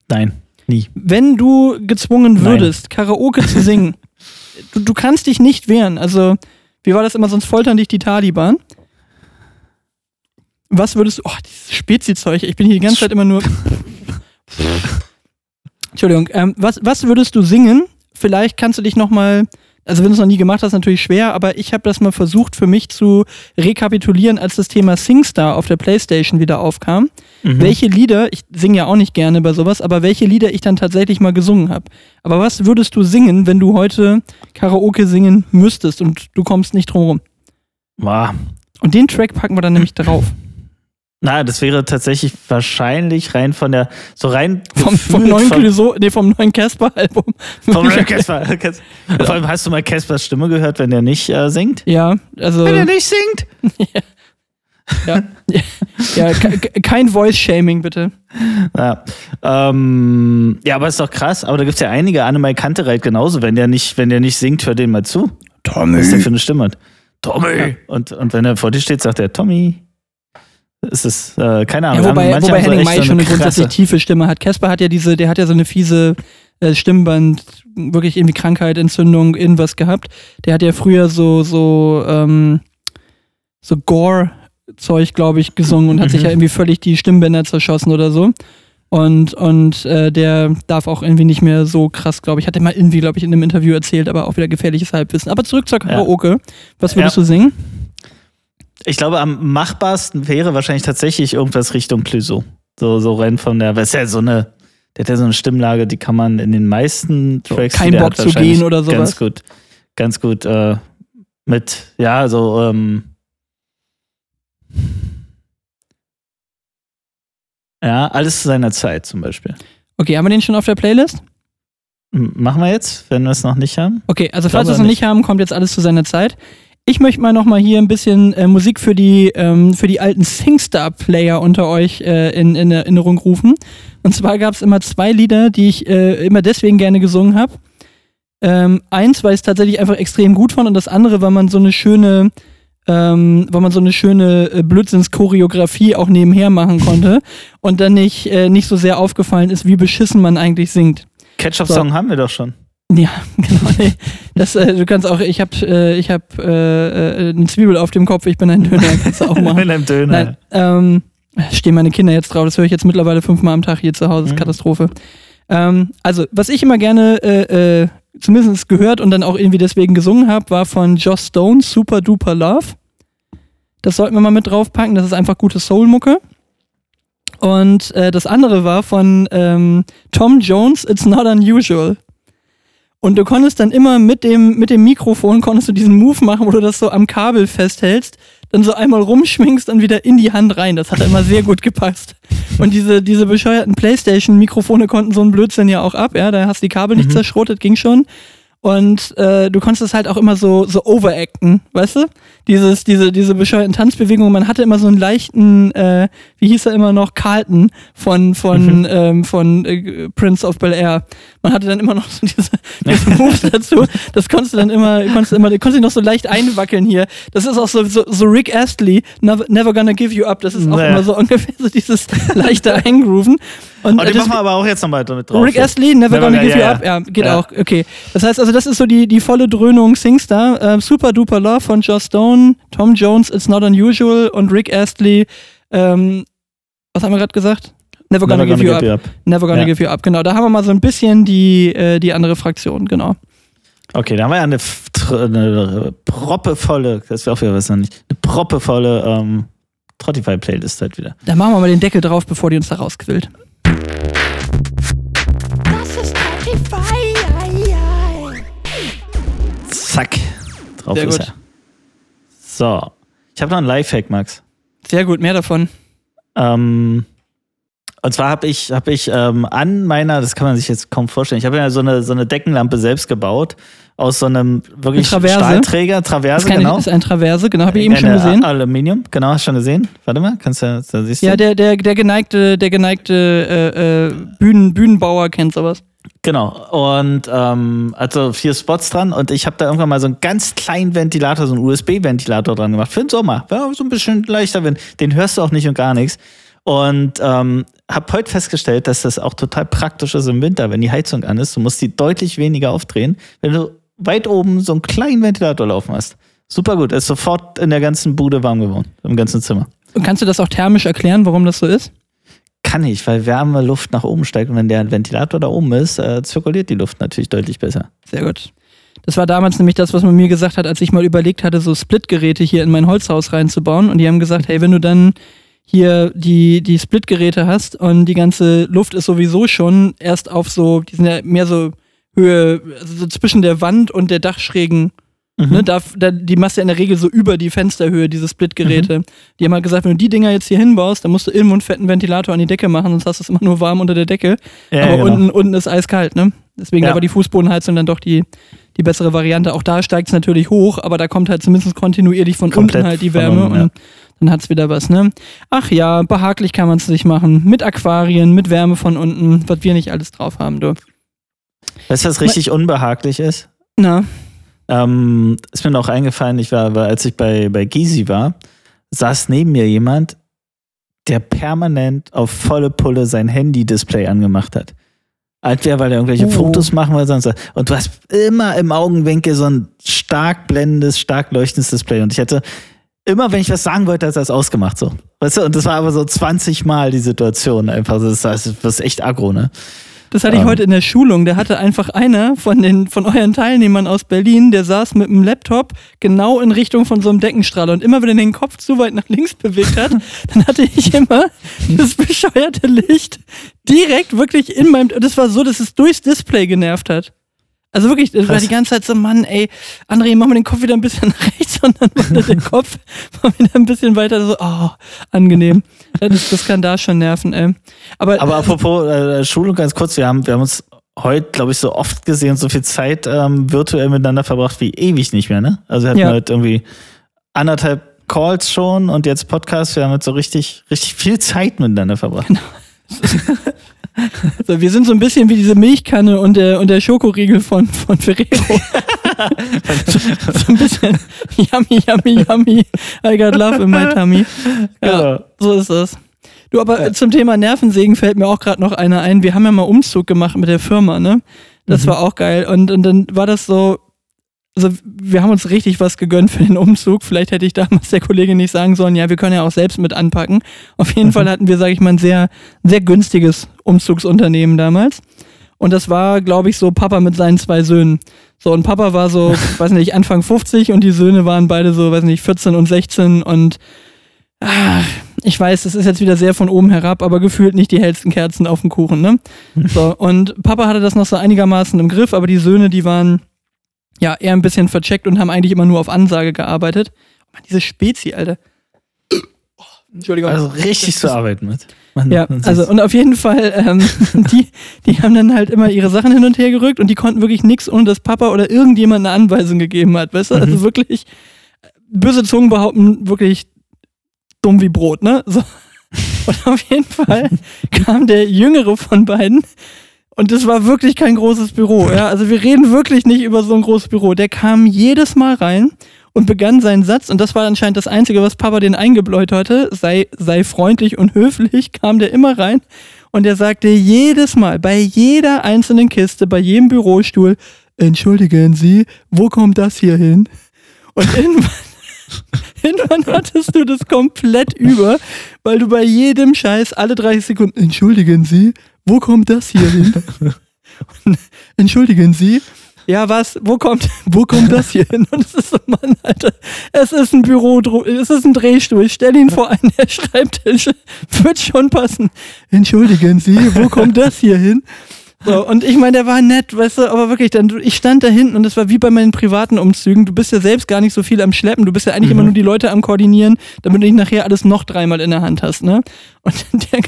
Nein, nie. Wenn du gezwungen Nein. würdest, Karaoke zu singen, *laughs* du, du kannst dich nicht wehren. Also, wie war das immer, sonst foltern dich die Taliban. Was würdest du. Oh, dieses Spezizeug, ich bin hier die ganze Zeit immer nur. *laughs* Entschuldigung, ähm, was, was würdest du singen? Vielleicht kannst du dich nochmal. Also, wenn du es noch nie gemacht hast, natürlich schwer, aber ich habe das mal versucht für mich zu rekapitulieren, als das Thema SingStar auf der Playstation wieder aufkam Mhm. welche Lieder, ich singe ja auch nicht gerne bei sowas, aber welche Lieder ich dann tatsächlich mal gesungen habe. Aber was würdest du singen, wenn du heute Karaoke singen müsstest und du kommst nicht drum rum? Boah. Und den Track packen wir dann nämlich drauf. Na, das wäre tatsächlich wahrscheinlich rein von der, so rein Vom, vom neuen von- Clouseau, nee, vom neuen Casper-Album. Vom neuen *laughs* Casper. Cas- Vor allem hast du mal Caspers Stimme gehört, wenn der nicht äh, singt? Ja, also. Wenn er nicht singt? *laughs* Ja. Ja, ke- ke- kein Voice-Shaming, bitte. Ja. Ähm, ja, aber ist doch krass. Aber da gibt es ja einige. Annemai Kantereit genauso. Wenn der nicht, wenn der nicht singt, hör den mal zu. Tommy. Was der für eine Stimme hat. Tommy. Und, und wenn er vor dir steht, sagt er Tommy. Es ist, äh, keine Ahnung. Ja, wobei, manche wobei so Henning echt May so schon eine grundsätzlich tiefe Stimme hat. Casper hat ja diese, der hat ja so eine fiese äh, Stimmband, wirklich irgendwie Krankheit, Entzündung, irgendwas gehabt. Der hat ja früher so, so, ähm, so Gore-Zeug, glaube ich, gesungen und hat sich Mhm. ja irgendwie völlig die Stimmbänder zerschossen oder so. Und, und äh, der darf auch irgendwie nicht mehr so krass, glaube ich. Hat er mal irgendwie, glaube ich, in einem Interview erzählt, aber auch wieder gefährliches Halbwissen. Aber zurück zur Karaoke. Was würdest Ja. du singen? Ich glaube, am machbarsten wäre wahrscheinlich tatsächlich irgendwas Richtung Clouseau. So, so rein von der, weil es ist ja so eine, der hat ja so eine Stimmlage, die kann man in den meisten Tracks. die kein Bock zu gehen oder sowas. Ganz gut, ganz gut äh, mit, ja, so, ähm, ja, alles zu seiner Zeit zum Beispiel. Okay, haben wir den schon auf der Playlist? M- Machen wir jetzt, wenn wir es noch nicht haben? Okay, also falls wir es noch nicht haben, kommt jetzt alles zu seiner Zeit. Ich möchte mal noch mal hier ein bisschen äh, Musik für die, ähm, für die alten SingStar-Player unter euch äh, in, in Erinnerung rufen. Und zwar gab es immer zwei Lieder, die ich äh, immer deswegen gerne gesungen habe. Ähm, eins, weil ich es tatsächlich einfach extrem gut fand und das andere, weil man so eine schöne, ähm, weil man so eine schöne äh, Blödsinns-Choreografie auch nebenher machen konnte und dann nicht, äh, nicht so sehr aufgefallen ist, wie beschissen man eigentlich singt. Ketchup-Song haben wir doch schon. Ja, *laughs* genau. Nee. Das, äh, du kannst auch, ich habe äh, ich hab, äh, äh, eine Zwiebel auf dem Kopf, ich bin ein Döner, kannst du auch *laughs* machen. Mit einem Döner. Nein, ähm, stehen meine Kinder jetzt drauf, das höre ich jetzt mittlerweile fünfmal am Tag hier zu Hause, das ist Mhm. Katastrophe. Ähm, also, was ich immer gerne äh, äh, zumindest gehört und dann auch irgendwie deswegen gesungen habe, war von Joss Stone, Super Duper Love. Das sollten wir mal mit draufpacken, das ist einfach gute Soul-Mucke. Und äh, das andere war von ähm, Tom Jones, It's Not Unusual. Und du konntest dann immer mit dem, mit dem Mikrofon, konntest du diesen Move machen, wo du das so am Kabel festhältst, dann so einmal rumschwingst und wieder in die Hand rein. Das hat immer sehr gut gepasst. Und diese, diese bescheuerten Playstation-Mikrofone konnten so einen Blödsinn ja auch ab, ja. Da hast du die Kabel nicht Mhm. zerschrottet, ging schon. Und äh, du konntest es halt auch immer so, so overacten, weißt du? Dieses, diese, diese bescheuerten Tanzbewegungen. Man hatte immer so einen leichten, äh, wie hieß er immer noch, Carlton von, von, Mhm. ähm, von äh, Prince of Bel Air. Man hatte dann immer noch so diese, *laughs* diese Moves dazu. Das konntest du dann immer, konntest du immer, konntest du noch so leicht einwackeln hier. Das ist auch so, so, so Rick Astley, never, never gonna give you up. Das ist auch Naja. immer so *laughs* ungefähr so dieses leichte Eingrooven. Und, Oh, die das- machen wir aber auch jetzt nochmal mit drauf. Rick Astley, Never, Never Gonna Gonna- Give ja, You. Up. Ja, geht Ja. auch. Okay. Das heißt also, das ist so die, die volle Dröhnung Singstar. Äh, Super Duper Love von Joss Stone, Tom Jones, It's Not Unusual und Rick Astley. Ähm, was haben wir gerade gesagt? Never Gonna, Never give, gonna you give up. you up. Never Gonna Ja. Give You Up. Genau, da haben wir mal so ein bisschen die, äh, die andere Fraktion. Genau. Okay, da haben wir ja eine, eine proppevolle, das wäre auch wieder was noch nicht, eine proppevolle ähm, Trottify-Playlist halt wieder. Da machen wir mal den Deckel drauf, bevor die uns da rausquillt. Das ist ei. Zack. Drauf Sehr ist gut. er. So. Ich habe noch einen Lifehack, Max. Sehr gut, mehr davon. Ähm, und zwar habe ich, hab ich ähm, an meiner, das kann man sich jetzt kaum vorstellen, ich habe ja so eine, so eine Deckenlampe selbst gebaut. Aus so einem wirklich Eine Traverse? Stahlträger, Das Traverse, ist, keine, genau. ist ein Traverse, genau, habe ich eben schon Eine gesehen. Aluminium, genau, hast du schon gesehen? Warte mal, kannst du, da siehst du. Ja, der, der, der geneigte, der geneigte äh, äh, Bühnen, Bühnenbauer kennt sowas. Genau. Und ähm, also vier Spots dran und ich habe da irgendwann mal so einen ganz kleinen Ventilator, so einen USB-Ventilator dran gemacht für den Sommer. Ja, so ein bisschen leichter, wenn den hörst du auch nicht und gar nichts. Und ähm, habe heute festgestellt, dass das auch total praktisch ist im Winter, wenn die Heizung an ist. Du musst die deutlich weniger aufdrehen, wenn du weit oben so einen kleinen Ventilator laufen hast. Super gut. Er ist sofort in der ganzen Bude warm geworden, im ganzen Zimmer. Und kannst du das auch thermisch erklären, warum das so ist? Kann ich, weil wärme Luft nach oben steigt und wenn der Ventilator da oben ist, äh, zirkuliert die Luft natürlich deutlich besser. Sehr gut. Das war damals nämlich das, was man mir gesagt hat, als ich mal überlegt hatte, so Splitgeräte hier in mein Holzhaus reinzubauen. Und die haben gesagt, hey, wenn du dann hier die, die Splitgeräte hast und die ganze Luft ist sowieso schon erst auf so, die sind ja mehr so Höhe, also so zwischen der Wand und der Dachschrägen. Mhm. Ne, da, da, die machst du ja in der Regel so über die Fensterhöhe, diese Splitgeräte. Die haben halt gesagt, wenn du die Dinger jetzt hier hinbaust, dann musst du irgendwo einen fetten Ventilator an die Decke machen, sonst hast du es immer nur warm unter der Decke. Ja, aber genau. unten, unten ist eiskalt, ne? Deswegen Ja. aber die Fußbodenheizung dann doch die, die bessere Variante. Auch da steigt es natürlich hoch, aber da kommt halt zumindest kontinuierlich von Komplett unten halt die Wärme unten, ja. und dann hat's wieder was, ne? Ach ja, behaglich kann man es sich machen. Mit Aquarien, mit Wärme von unten, was wir nicht alles drauf haben, du. Weißt du, was richtig unbehaglich ist? Na, Ähm, ist mir noch eingefallen, ich war, als ich bei, bei Gysi war, saß neben mir jemand, der permanent auf volle Pulle sein Handy-Display angemacht hat. Entweder weil er irgendwelche Oh. Fotos machen wollte, sonst was. Und du hast immer im Augenwinkel so ein stark blendendes, stark leuchtendes Display. Und ich hätte immer, wenn ich was sagen wollte, hat er es ausgemacht so. Weißt du, und das war aber so 20 Mal die Situation einfach. Das ist, das ist echt aggro, ne? Das hatte ich Ähm. heute in der Schulung. Da hatte einfach einer von den von euren Teilnehmern aus Berlin, der saß mit dem Laptop genau in Richtung von so einem Deckenstrahler und immer wenn er den Kopf zu weit nach links bewegt hat, *laughs* dann hatte ich immer das bescheuerte Licht direkt wirklich in meinem. Das war so, dass es durchs Display genervt hat. Also wirklich, das war Krass. die ganze Zeit so, Mann, ey, André, mach mal den Kopf wieder ein bisschen *laughs* nach rechts und dann er den Kopf *laughs* mal wieder ein bisschen weiter, so, oh, angenehm. Das, das kann da schon nerven, ey. Aber, Aber apropos äh, Schulung, ganz kurz, wir haben, wir haben uns heute, glaube ich, so oft gesehen, so viel Zeit ähm, virtuell miteinander verbracht wie ewig nicht mehr, ne? Also wir hatten Ja. heute irgendwie anderthalb Calls schon und jetzt Podcast, wir haben jetzt so richtig, richtig viel Zeit miteinander verbracht. *laughs* *laughs* So, wir sind so ein bisschen wie diese Milchkanne und der, und der Schokoriegel von, von Ferrero. *laughs* so, so ein bisschen yummy, yummy, yummy. I got love in my tummy. Ja, Genau. so ist das. Du, aber zum Thema Nervensägen fällt mir auch gerade noch einer ein. Wir haben ja mal Umzug gemacht mit der Firma, ne? Das Mhm. war auch geil. Und, und dann war das so, also wir haben uns richtig was gegönnt für den Umzug. Vielleicht hätte ich damals der Kollegin nicht sagen sollen, ja, wir können ja auch selbst mit anpacken. Auf jeden Mhm. Fall hatten wir, sage ich mal, ein sehr, sehr günstiges Umzugsunternehmen damals. Und das war, glaube ich, so Papa mit seinen zwei Söhnen. So, und Papa war so, *laughs* weiß nicht, Anfang 50 und die Söhne waren beide so, weiß nicht, 14 und 16 und ach, ich weiß, das ist jetzt wieder sehr von oben herab, aber gefühlt nicht die hellsten Kerzen auf dem Kuchen, ne? *laughs* So, und Papa hatte das noch so einigermaßen im Griff, aber die Söhne, die waren ja eher ein bisschen vercheckt und haben eigentlich immer nur auf Ansage gearbeitet. Mann, diese Spezi, Alter. Oh, Entschuldigung. Also richtig zu arbeiten mit. Man, Ja, man also und auf jeden Fall, ähm, *laughs* die, die haben dann halt immer ihre Sachen hin und her gerückt und die konnten wirklich nichts, ohne dass Papa oder irgendjemand eine Anweisung gegeben hat, weißt du? Also wirklich, äh, böse Zungen behaupten, wirklich dumm wie Brot, ne? So. *laughs* Und auf jeden Fall kam der jüngere von beiden und das war wirklich kein großes Büro, ja? Also wir reden wirklich nicht über so ein großes Büro. Der kam jedes Mal rein und begann seinen Satz, und das war anscheinend das Einzige, was Papa den eingebläut hatte, sei, sei freundlich und höflich, kam der immer rein und er sagte jedes Mal, bei jeder einzelnen Kiste, bei jedem Bürostuhl, entschuldigen Sie, wo kommt das hier hin? Und *laughs* irgendwann, irgendwann hattest du das komplett über, weil du bei jedem Scheiß alle 30 Sekunden, entschuldigen Sie, wo kommt das hier hin? *laughs* Entschuldigen Sie, ja, was? Wo kommt, wo kommt das hier hin? Und es ist so, Mann, Alter, es ist ein Büro, es ist ein Drehstuhl. Stell ihn vor einen der Schreibtische. Wird schon passen. Entschuldigen Sie, wo kommt das hier hin? So, und ich meine, der war nett, weißt du, aber wirklich, dann, ich stand da hinten und das war wie bei meinen privaten Umzügen. Du bist ja selbst gar nicht so viel am Schleppen, du bist ja eigentlich immer nur die Leute am Koordinieren, damit du nicht nachher alles noch dreimal in der Hand hast, ne? Und der,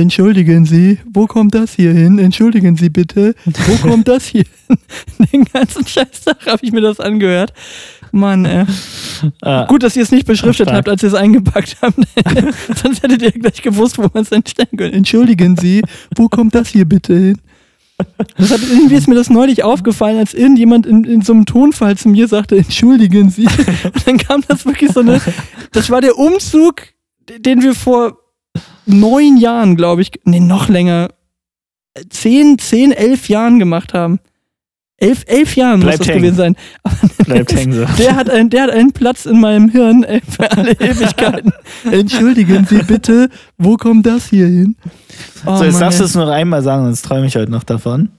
entschuldigen Sie, wo kommt das hier hin? Entschuldigen Sie bitte, wo kommt das hier hin? *laughs* Den ganzen Scheißtag habe ich mir das angehört. Mann, ey. Ah, Gut, dass ihr es nicht beschriftet habt, als ihr es eingepackt habt. *laughs* Sonst hättet ihr gleich gewusst, wo man es entstellen könnte. Entschuldigen Sie, wo kommt das hier bitte hin? Das hat, irgendwie ist mir das neulich aufgefallen, als irgendjemand in, in so einem Tonfall zu mir sagte, entschuldigen Sie. *laughs* Und dann kam das wirklich so eine, das war der Umzug, den wir vor neun Jahren, glaube ich, nee, noch länger, zehn, zehn, elf Jahren gemacht haben. Elf, elf Jahren Bleibt muss das hängen. gewesen sein. *laughs* bleibt hängen so. Der hat, ein, der hat einen Platz in meinem Hirn ey, für alle Ewigkeiten. *laughs* Entschuldigen Sie bitte, wo kommt das hier hin? Oh, so, jetzt Mann, darfst du es noch einmal sagen, sonst träume ich heute noch davon.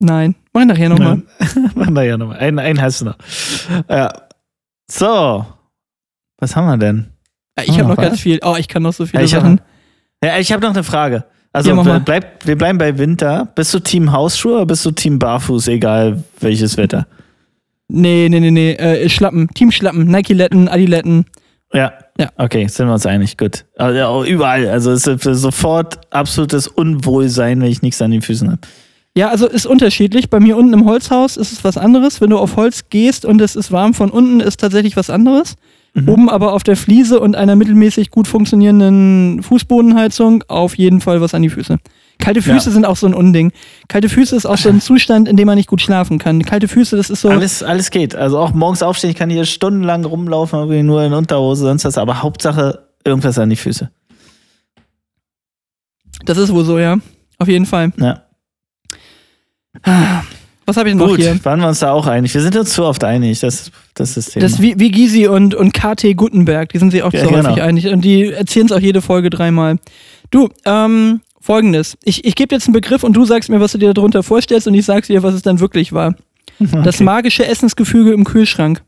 Nein, mach nachher nochmal. Wir *laughs* ja nochmal. Einen, einen hast du noch. Ja. So. Was haben wir denn? Ich habe noch was? ganz viel. Oh, ich kann noch so viele Ja, ich hab- Sachen. Ja, ich habe noch eine Frage. Also Ja, bleib, wir bleiben bei Winter. Bist du Team Hausschuhe oder bist du Team Barfuß, egal welches Wetter? Nee, nee, nee, nee. Äh, Schlappen, Team Schlappen, Nike-Letten, Adiletten. Ja. Ja. Okay, sind wir uns einig. Gut. Also, überall. Also es ist sofort absolutes Unwohlsein, wenn ich nichts an den Füßen habe. Ja, also ist unterschiedlich. Bei mir unten im Holzhaus ist es was anderes. Wenn du auf Holz gehst und es ist warm von unten, ist tatsächlich was anderes. Mhm. Oben aber auf der Fliese und einer mittelmäßig gut funktionierenden Fußbodenheizung auf jeden Fall was an die Füße. Kalte Füße Ja. sind auch so ein Unding. Kalte Füße ist auch so ein *laughs* Zustand, in dem man nicht gut schlafen kann. Kalte Füße, das ist so. Alles, alles geht. Also auch morgens aufstehen, ich kann hier stundenlang rumlaufen, nur in Unterhose, sonst was. Aber Hauptsache irgendwas an die Füße. Das ist wohl so, ja. Auf jeden Fall. Ja. Was habe ich noch Gut, hier? waren wir uns da auch einig. Wir sind uns zu oft einig. Das, das ist das Thema. Das wie, wie Gysi und, und KT Gutenberg, die sind sich auch Ja, so genau. häufig einig. Und die erzählen es auch jede Folge dreimal. Du, ähm, folgendes. Ich, ich gebe jetzt einen Begriff und du sagst mir, was du dir darunter vorstellst und ich sag's dir, was es dann wirklich war. *laughs* Das Okay. magische Essensgefüge im Kühlschrank.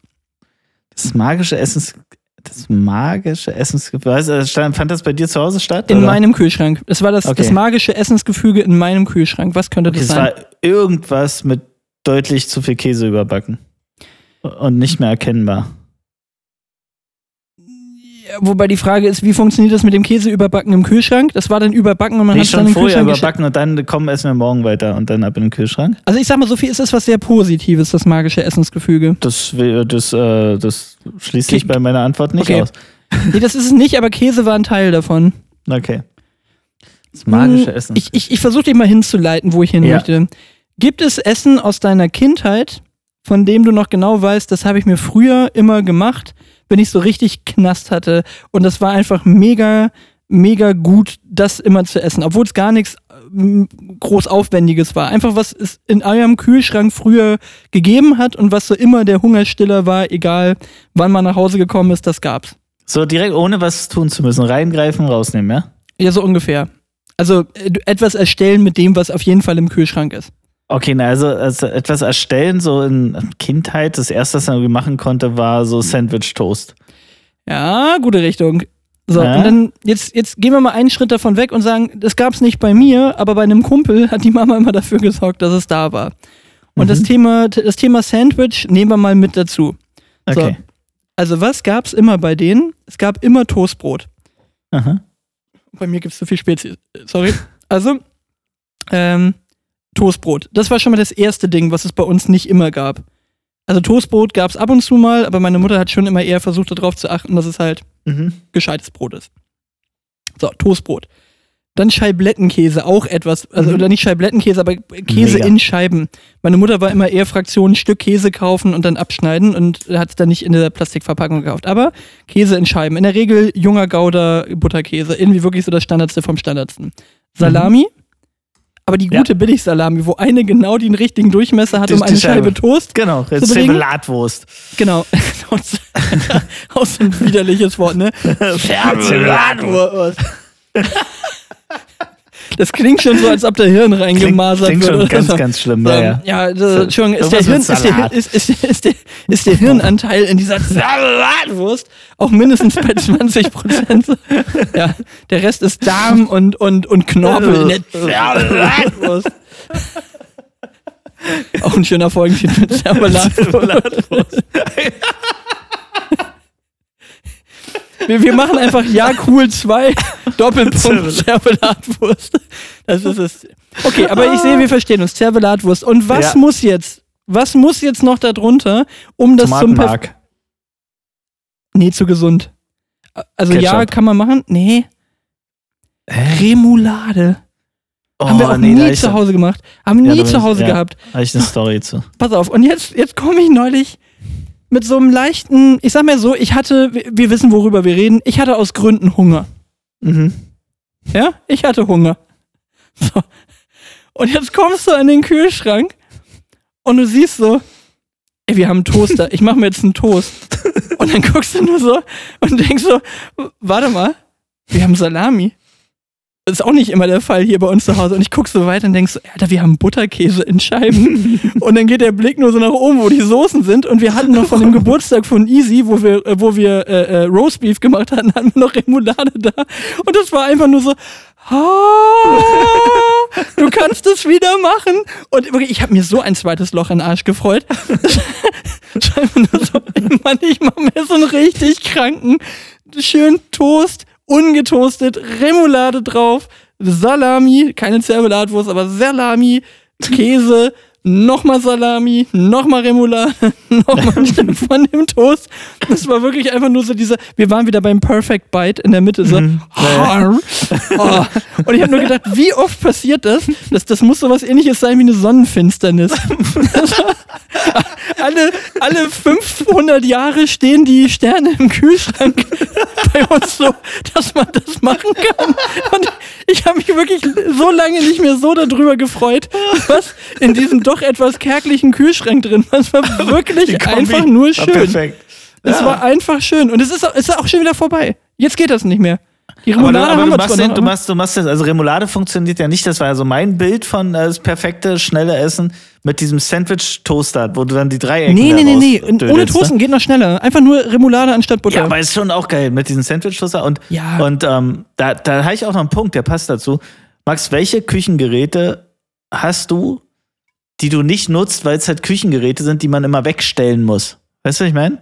Das magische Essens. Das magische du, stand- fand das bei dir zu Hause statt? In oder? meinem Kühlschrank. Das war das, Okay. das magische Essensgefüge in meinem Kühlschrank. Was könnte Okay, das es sein? war irgendwas mit deutlich zu viel Käse überbacken. Und nicht mehr erkennbar. Wobei die Frage ist, wie funktioniert das mit dem Käse überbacken im Kühlschrank? Das war dann überbacken und man Nee, hat es dann schon im Kühlschrank überbacken und dann kommen essen wir morgen weiter und dann ab in den Kühlschrank. Also ich sag mal, so viel ist es was sehr Positives, das magische Essensgefüge. Das, das, äh, das schließt sich bei meiner Antwort nicht Okay. aus. *laughs* Nee, das ist es nicht, aber Käse war ein Teil davon. Okay. Das magische Hm, Essen. Ich, ich, ich versuche dich mal hinzuleiten, wo ich hin Ja. möchte. Gibt es Essen aus deiner Kindheit, von dem du noch genau weißt, das habe ich mir früher immer gemacht, wenn ich so richtig Knast hatte. Und das war einfach mega, mega gut, das immer zu essen, obwohl es gar nichts ähm, groß Aufwendiges war. Einfach was es in eurem Kühlschrank früher gegeben hat und was so immer der Hungerstiller war, egal wann man nach Hause gekommen ist, das gab's. so direkt ohne was tun zu müssen. Reingreifen, rausnehmen, ja? Ja, so ungefähr. Also äh, etwas erstellen mit dem, was auf jeden Fall im Kühlschrank ist. Okay, na, also, also etwas erstellen, so in Kindheit, das erste, was man irgendwie machen konnte, war so Sandwich-Toast. Ja, gute Richtung. So, Ja. und dann jetzt, jetzt gehen wir mal einen Schritt davon weg und sagen, das gab's nicht bei mir, aber bei einem Kumpel hat die Mama immer dafür gesorgt, dass es da war. Und Mhm. das Thema, das Thema Sandwich nehmen wir mal mit dazu. So. Okay. Also was gab's immer bei denen? Es gab immer Toastbrot. Aha. Bei mir gibt's zu viel Spezies. Sorry. Also, ähm, Toastbrot. Das war schon mal das erste Ding, was es bei uns nicht immer gab. Also Toastbrot gab's ab und zu mal, aber meine Mutter hat schon immer eher versucht, darauf zu achten, dass es halt Mhm. gescheites Brot ist. So, Toastbrot. Dann Scheiblettenkäse, auch etwas, also Mhm. oder nicht Scheiblettenkäse, aber Käse Mega. in Scheiben. Meine Mutter war immer eher Fraktion Stück Käse kaufen und dann abschneiden und hat es dann nicht in der Plastikverpackung gekauft. Aber Käse in Scheiben. In der Regel junger Gouda Butterkäse. Irgendwie wirklich so das Standardste vom Standardsten. Salami. Aber die Ja. gute Billigsalami, wo eine genau den richtigen Durchmesser hat, um eine Scheibe. Scheibe Toast. Genau, belegen? Zervelatwurst. Genau. Auch so ein widerliches Wort, ne? *laughs* Zervelatwurst. *laughs* Das klingt schon so, als ob der Hirn Klingt, reingemasert klingt wird. schon oder ganz, so. ganz schlimm. So, Ja, ja. das, Entschuldigung, ist der, Hirn, ist, der, ist, ist, ist, der, ist der Hirnanteil in dieser Salatwurst auch mindestens bei 20 Prozent. Ja, der Rest ist Darm und, und, und Knorpel in der Salatwurst. Auch ein schöner Folgentitel, *laughs* Salatwurst. Wir, wir machen einfach Ja cool 2 *laughs* Doppelpunkt Zervelatwurst. Das ist es. Okay, aber ich sehe, wir verstehen uns. Zervelatwurst. Und was Ja. muss jetzt? Was muss jetzt noch darunter, um das zum Perf. Nee, zu gesund. Also ja, Ketchup. kann man machen. Nee. Remoulade. Oh, Haben wir auch nee, nie zu Hause gemacht. Haben Ja, nie zu Hause ja. gehabt. Habe ich eine Story zu. Pass auf. Und jetzt, jetzt komme ich neulich mit so einem leichten, ich sag mal so, ich hatte, wir- wissen, worüber wir reden, ich hatte aus Gründen Hunger. Mhm. Ja, ich hatte Hunger. So. Und jetzt kommst du in den Kühlschrank und du siehst so, ey, wir haben einen Toaster, ich mache mir jetzt einen Toast. Und dann guckst du nur so und denkst so, warte mal, wir haben Salami. Das ist auch nicht immer der Fall hier bei uns zu Hause. Und ich guck so weiter und denk so, Alter, wir haben Butterkäse in Scheiben. *laughs* und dann geht der Blick nur so nach oben, wo die Soßen sind. Und wir hatten noch von dem Geburtstag von Easy, wo wir, äh, wo wir äh, äh, Roastbeef gemacht hatten, hatten wir noch Remoulade da. Und das war einfach nur so, du kannst es wieder machen. Und wirklich, ich habe mir so ein zweites Loch in den Arsch gefreut. *laughs* Einfach nur so, ey Mann, ich mach mir so einen richtig kranken, schön Toast, ungetoastet, Remoulade drauf, Salami, keine Zervelatwurst, aber Salami, Käse, nochmal Salami, nochmal Remoulade, *laughs* nochmal von dem Toast. Das war wirklich einfach nur so dieser, wir waren wieder beim Perfect Bite in der Mitte, so. Mhm. *laughs* Oh. Und ich habe nur gedacht, wie oft passiert das? das? Das muss sowas ähnliches sein wie eine Sonnenfinsternis. *laughs* *laughs* Alle, alle 500 Jahre stehen die Sterne im Kühlschrank *laughs* bei uns so, dass man das machen kann. Und ich habe mich wirklich so lange nicht mehr so darüber gefreut, was in diesem doch etwas kärglichen Kühlschrank drin war. Es *laughs* war wirklich einfach nur schön. Perfekt. Es war einfach schön. Und es ist, auch- es ist auch schon wieder vorbei. Jetzt geht das nicht mehr. Die Aber, du, Remoulade aber haben du, machst den, du machst, du machst das, also Remoulade funktioniert ja nicht. Das war ja so mein Bild von äh, das perfekte, schnelle Essen mit diesem Sandwich-Toaster, wo du dann die Dreiecke Nee, nee, nee, nee. rausdödelst, Ohne ne? Toasten geht noch schneller. Einfach nur Remoulade anstatt Butter. Ja, aber ist schon auch geil mit diesem Sandwich-Toaster. Und, Ja. und ähm, da, da habe ich auch noch einen Punkt, der passt dazu. Max, welche Küchengeräte hast du, die du nicht nutzt, weil es halt Küchengeräte sind, die man immer wegstellen muss? Weißt du, was ich meine?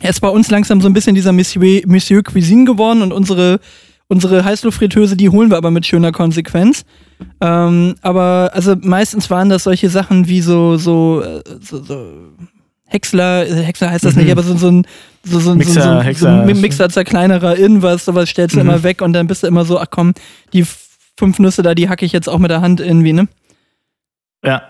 Er ist bei uns langsam so ein bisschen dieser Monsieur, Monsieur Cuisine geworden und unsere, unsere Heißluftfritteuse, die holen wir aber mit schöner Konsequenz. Ähm, aber also meistens waren das solche Sachen wie so, so, äh, so, so Häcksler, Häcksler heißt das Mhm. nicht, aber so, so ein so, so, Mixer, so, so, so ein Mixer zerkleinerer irgendwas, sowas stellst du Mhm. immer weg und dann bist du immer so, ach komm, die fünf Nüsse da, die hacke ich jetzt auch mit der Hand irgendwie, ne? Ja.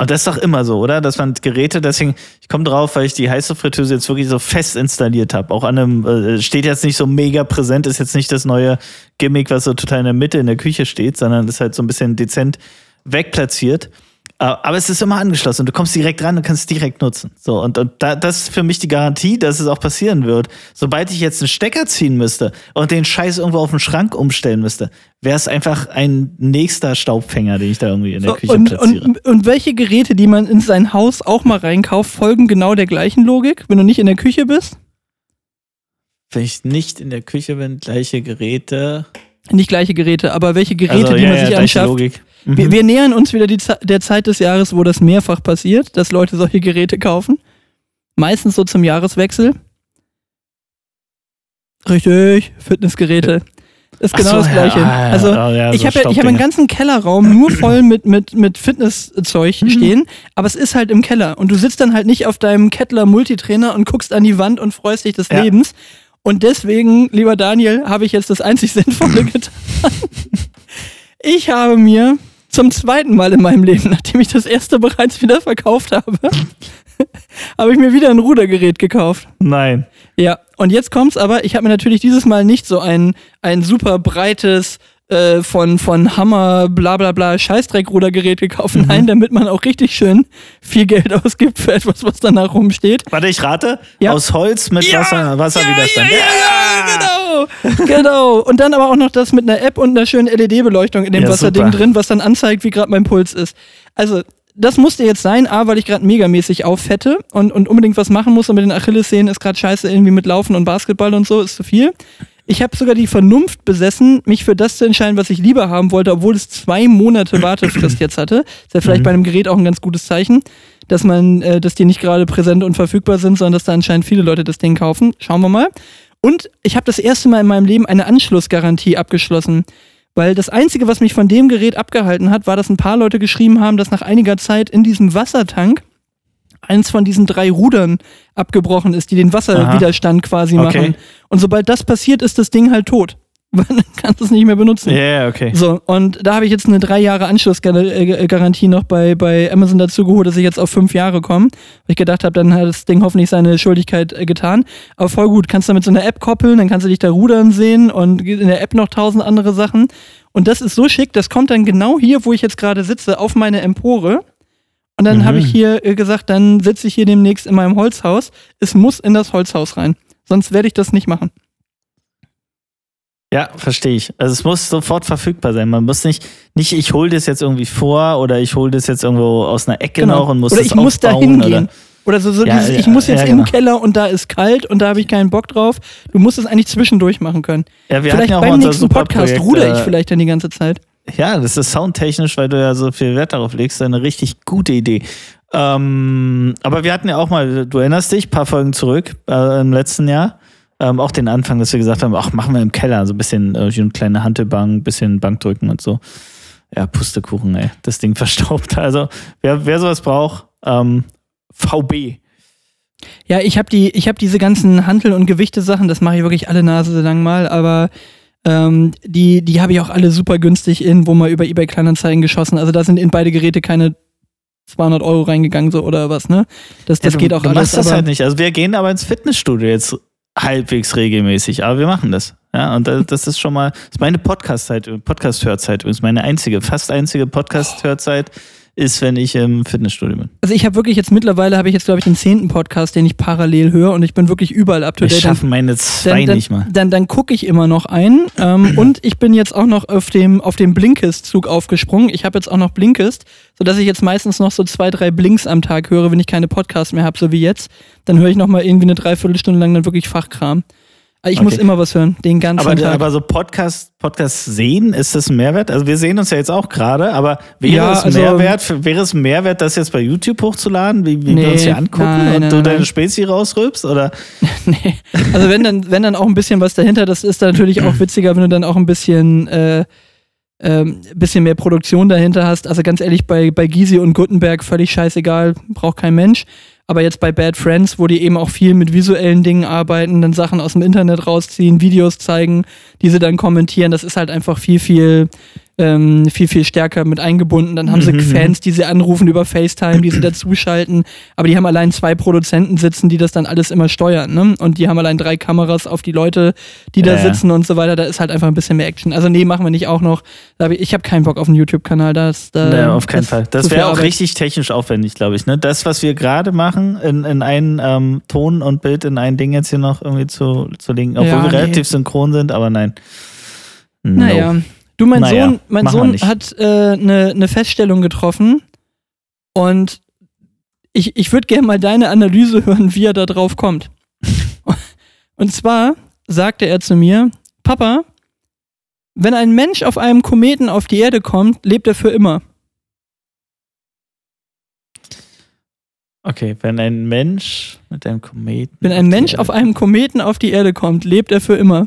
Und das ist doch immer so, oder? Dass man Geräte, deswegen, ich komme drauf, weil ich die heiße Fritteuse jetzt wirklich so fest installiert habe. Auch an einem, äh, steht jetzt nicht so mega präsent, ist jetzt nicht das neue Gimmick, was so total in der Mitte in der Küche steht, sondern ist halt so ein bisschen dezent wegplatziert. Äh, Aber es ist immer angeschlossen. Du kommst direkt ran und kannst es direkt nutzen. So, und, und da, das ist für mich die Garantie, dass es auch passieren wird. Sobald ich jetzt einen Stecker ziehen müsste und den Scheiß irgendwo auf den Schrank umstellen müsste, wäre es einfach ein nächster Staubfänger, den ich da irgendwie in der So, Küche und, platziere. und, und welche Geräte, die man in sein Haus auch mal reinkauft, folgen genau der gleichen Logik, wenn du nicht in der Küche bist? Wenn ich nicht in der Küche bin, gleiche Geräte. Nicht gleiche Geräte, aber welche Geräte, Also, die ja, man ja, sich gleiche anschafft. Logik. Mhm. Wir, wir nähern uns wieder die, Ze- der Zeit des Jahres, wo das mehrfach passiert, dass Leute solche Geräte kaufen. Meistens so zum Jahreswechsel. Richtig, Fitnessgeräte. Ist genau so, das ja, Gleiche. ah, ja, also oh, ja, ich habe ja, ich hab einen ganzen Kellerraum nur *clears throat* voll mit, mit, mit Fitnesszeug Mhm. stehen, aber es ist halt im Keller. Und du sitzt dann halt nicht auf deinem Kettler Multitrainer und guckst an die Wand und freust dich des Ja. Lebens. Und deswegen, lieber Daniel, habe ich jetzt das einzig Sinnvolle getan. Ich habe mir zum zweiten Mal in meinem Leben, nachdem ich das erste bereits wieder verkauft habe, habe ich mir wieder ein Rudergerät gekauft. Nein. Ja, und jetzt kommt's aber, ich habe mir natürlich dieses Mal nicht so ein, ein super breites äh, von, von Hammer, bla bla bla, Scheißdreck-Rudergerät gekauft. Mhm. Nein, damit man auch richtig schön viel Geld *laughs* ausgibt für etwas, was danach rumsteht. Warte, ich rate. Ja. Aus Holz mit Wasser, Wasserwiderstand. Ja, ja, ja, genau. genau. Und dann aber auch noch das mit einer App und einer schönen LED-Beleuchtung in dem Ja, Wasserding super. drin, was dann anzeigt, wie gerade mein Puls ist. Also, das musste jetzt sein, A, weil ich gerade megamäßig auffette und, und unbedingt was machen muss und mit den Achillessehnen ist gerade scheiße irgendwie mit Laufen und Basketball und so, ist zu viel. Ich habe sogar die Vernunft besessen, mich für das zu entscheiden, was ich lieber haben wollte, obwohl es zwei Monate *clears throat* Wartefrist jetzt hatte. Ist ja vielleicht bei einem Gerät auch ein ganz gutes Zeichen, dass man, äh, dass die nicht gerade präsent und verfügbar sind, sondern dass da anscheinend viele Leute das Ding kaufen. Schauen wir mal. Und ich habe das erste Mal in meinem Leben eine Anschlussgarantie abgeschlossen. Weil das Einzige, was mich von dem Gerät abgehalten hat, war, dass ein paar Leute geschrieben haben, dass nach einiger Zeit in diesem Wassertank eins von diesen drei Rudern abgebrochen ist, die den Wasserwiderstand quasi Okay. machen. Und sobald das passiert, ist das Ding halt tot. *laughs* Weil dann kannst du es nicht mehr benutzen. Ja, ja, okay. So, und da habe ich jetzt eine drei Jahre Anschlussgarantie noch bei, bei Amazon dazu geholt, dass ich jetzt auf fünf Jahre komme. Weil ich gedacht habe, dann hat das Ding hoffentlich seine Schuldigkeit äh, getan. Aber voll gut, kannst du mit so einer App koppeln, dann kannst du dich da rudern sehen und in der App noch tausend andere Sachen. Und das ist so schick, das kommt dann genau hier, wo ich jetzt gerade sitze, auf meine Empore. Und dann Mhm. habe ich hier äh, gesagt, dann sitze ich hier demnächst in meinem Holzhaus. Es muss in das Holzhaus rein. Sonst werde ich das nicht machen. Ja, verstehe ich. Also es muss sofort verfügbar sein. Man muss nicht, nicht ich hole das jetzt irgendwie vor oder ich hole das jetzt irgendwo aus einer Ecke noch und muss Genau. oder das ich muss da hingehen. Oder, Oder so, so Ja, dieses, ja, ich muss jetzt ja, im genau. Keller und da ist kalt und da habe ich keinen Bock drauf. Du musst es eigentlich zwischendurch machen können. ja, wir vielleicht hatten ja auch beim nächsten Podcast ruder ich äh, vielleicht dann die ganze Zeit. Ja, das ist soundtechnisch, weil du ja so viel Wert darauf legst, eine richtig gute Idee. Ähm, aber wir hatten ja auch mal, du erinnerst dich, paar Folgen zurück äh, im letzten Jahr, ähm, auch den Anfang, dass wir gesagt haben, ach, machen wir im Keller, so ein bisschen äh, eine kleine Hantelbank, ein bisschen Bankdrücken und so. ja, Pustekuchen, ey. Das Ding *laughs* verstaubt. Also, wer, wer sowas braucht, ähm, VB. Ja, ich habe die, habe diese ganzen Hantel- und Gewichte-Sachen, das mache ich wirklich alle Nase lang mal, aber ähm, die, die habe ich auch alle super günstig in, wo mal über eBay Kleinanzeigen geschossen. Also da sind in beide Geräte keine 200 Euro reingegangen so oder was, ne? Das, das ja, du, geht auch du alles. machst das halt nicht. Also, wir gehen aber ins Fitnessstudio jetzt halbwegs regelmäßig, aber wir machen das. Ja, und das, das ist schon mal, das ist meine Podcast-Zeit, Podcast-Hörzeit übrigens. Meine einzige, fast einzige Podcast-Hörzeit ist, wenn ich im Fitnessstudio bin. Also ich habe wirklich jetzt mittlerweile habe ich jetzt glaube ich den zehnten Podcast, den ich parallel höre und ich bin wirklich überall up to date. schaffen meine zwei dann, dann, nicht mal. Dann, dann gucke ich immer noch ein. Ähm, *clears throat* und ich bin jetzt auch noch auf dem, auf dem Blinkist-Zug aufgesprungen. Ich habe jetzt auch noch Blinkist, sodass ich jetzt meistens noch so zwei, drei Blinks am Tag höre, wenn ich keine Podcasts mehr habe, so wie jetzt. Dann höre ich noch mal irgendwie eine Dreiviertelstunde lang dann wirklich Fachkram. Aber Ich Okay. muss immer was hören, den ganzen Aber, Tag. aber so Podcast, Podcast sehen, ist das ein Mehrwert? Also wir sehen uns ja jetzt auch gerade, aber wäre Ja, es also- Mehrwert, wäre es Mehrwert, das jetzt bei YouTube hochzuladen, wie, wie wir Nee, uns hier angucken nein, und nein, du deine. Spezi rausrülpst? Oder? *laughs* nee. Also wenn dann, wenn dann auch ein bisschen was dahinter, das ist dann natürlich auch witziger, wenn du dann auch ein bisschen, äh, ähm, bisschen mehr Produktion dahinter hast. Also ganz ehrlich, bei, bei Gysi und Gutenberg völlig scheißegal, braucht kein Mensch. Aber jetzt bei Bad Friends, wo die eben auch viel mit visuellen Dingen arbeiten, dann Sachen aus dem Internet rausziehen, Videos zeigen, diese dann kommentieren, das ist halt einfach viel, viel, ähm, viel, viel stärker mit eingebunden. Dann haben sie Mhm, Fans, die sie anrufen über FaceTime, die sie dazuschalten. Aber die haben allein zwei Produzenten sitzen, die das dann alles immer steuern. Ne? Und die haben allein drei Kameras auf die Leute, die da ja. sitzen und so weiter. Da ist halt einfach ein bisschen mehr Action. Also nee, machen wir nicht auch noch. Ich habe keinen Bock auf einen YouTube-Kanal. Da da, Nee, auf keinen Fall. Das wäre auch Arbeit. richtig technisch aufwendig, glaube ich. Ne? Das, was wir gerade machen, in, in einen ähm, Ton und Bild in ein Ding jetzt hier noch irgendwie zu, zu legen, obwohl Ja, wir nee. relativ synchron sind, aber nein. No. Naja. Du, mein Naja, Sohn, mein Sohn hat eine äh, ne- ne Feststellung getroffen und ich, ich würde gerne mal deine Analyse *laughs* hören, wie er da drauf kommt. *laughs* Und zwar sagte er zu mir, Papa, wenn ein Mensch auf einem Kometen auf die Erde kommt, lebt er für immer. Okay, wenn ein Mensch mit einem Kometen. Wenn ein Mensch auf einem Kometen auf die Erde kommt, lebt er für immer.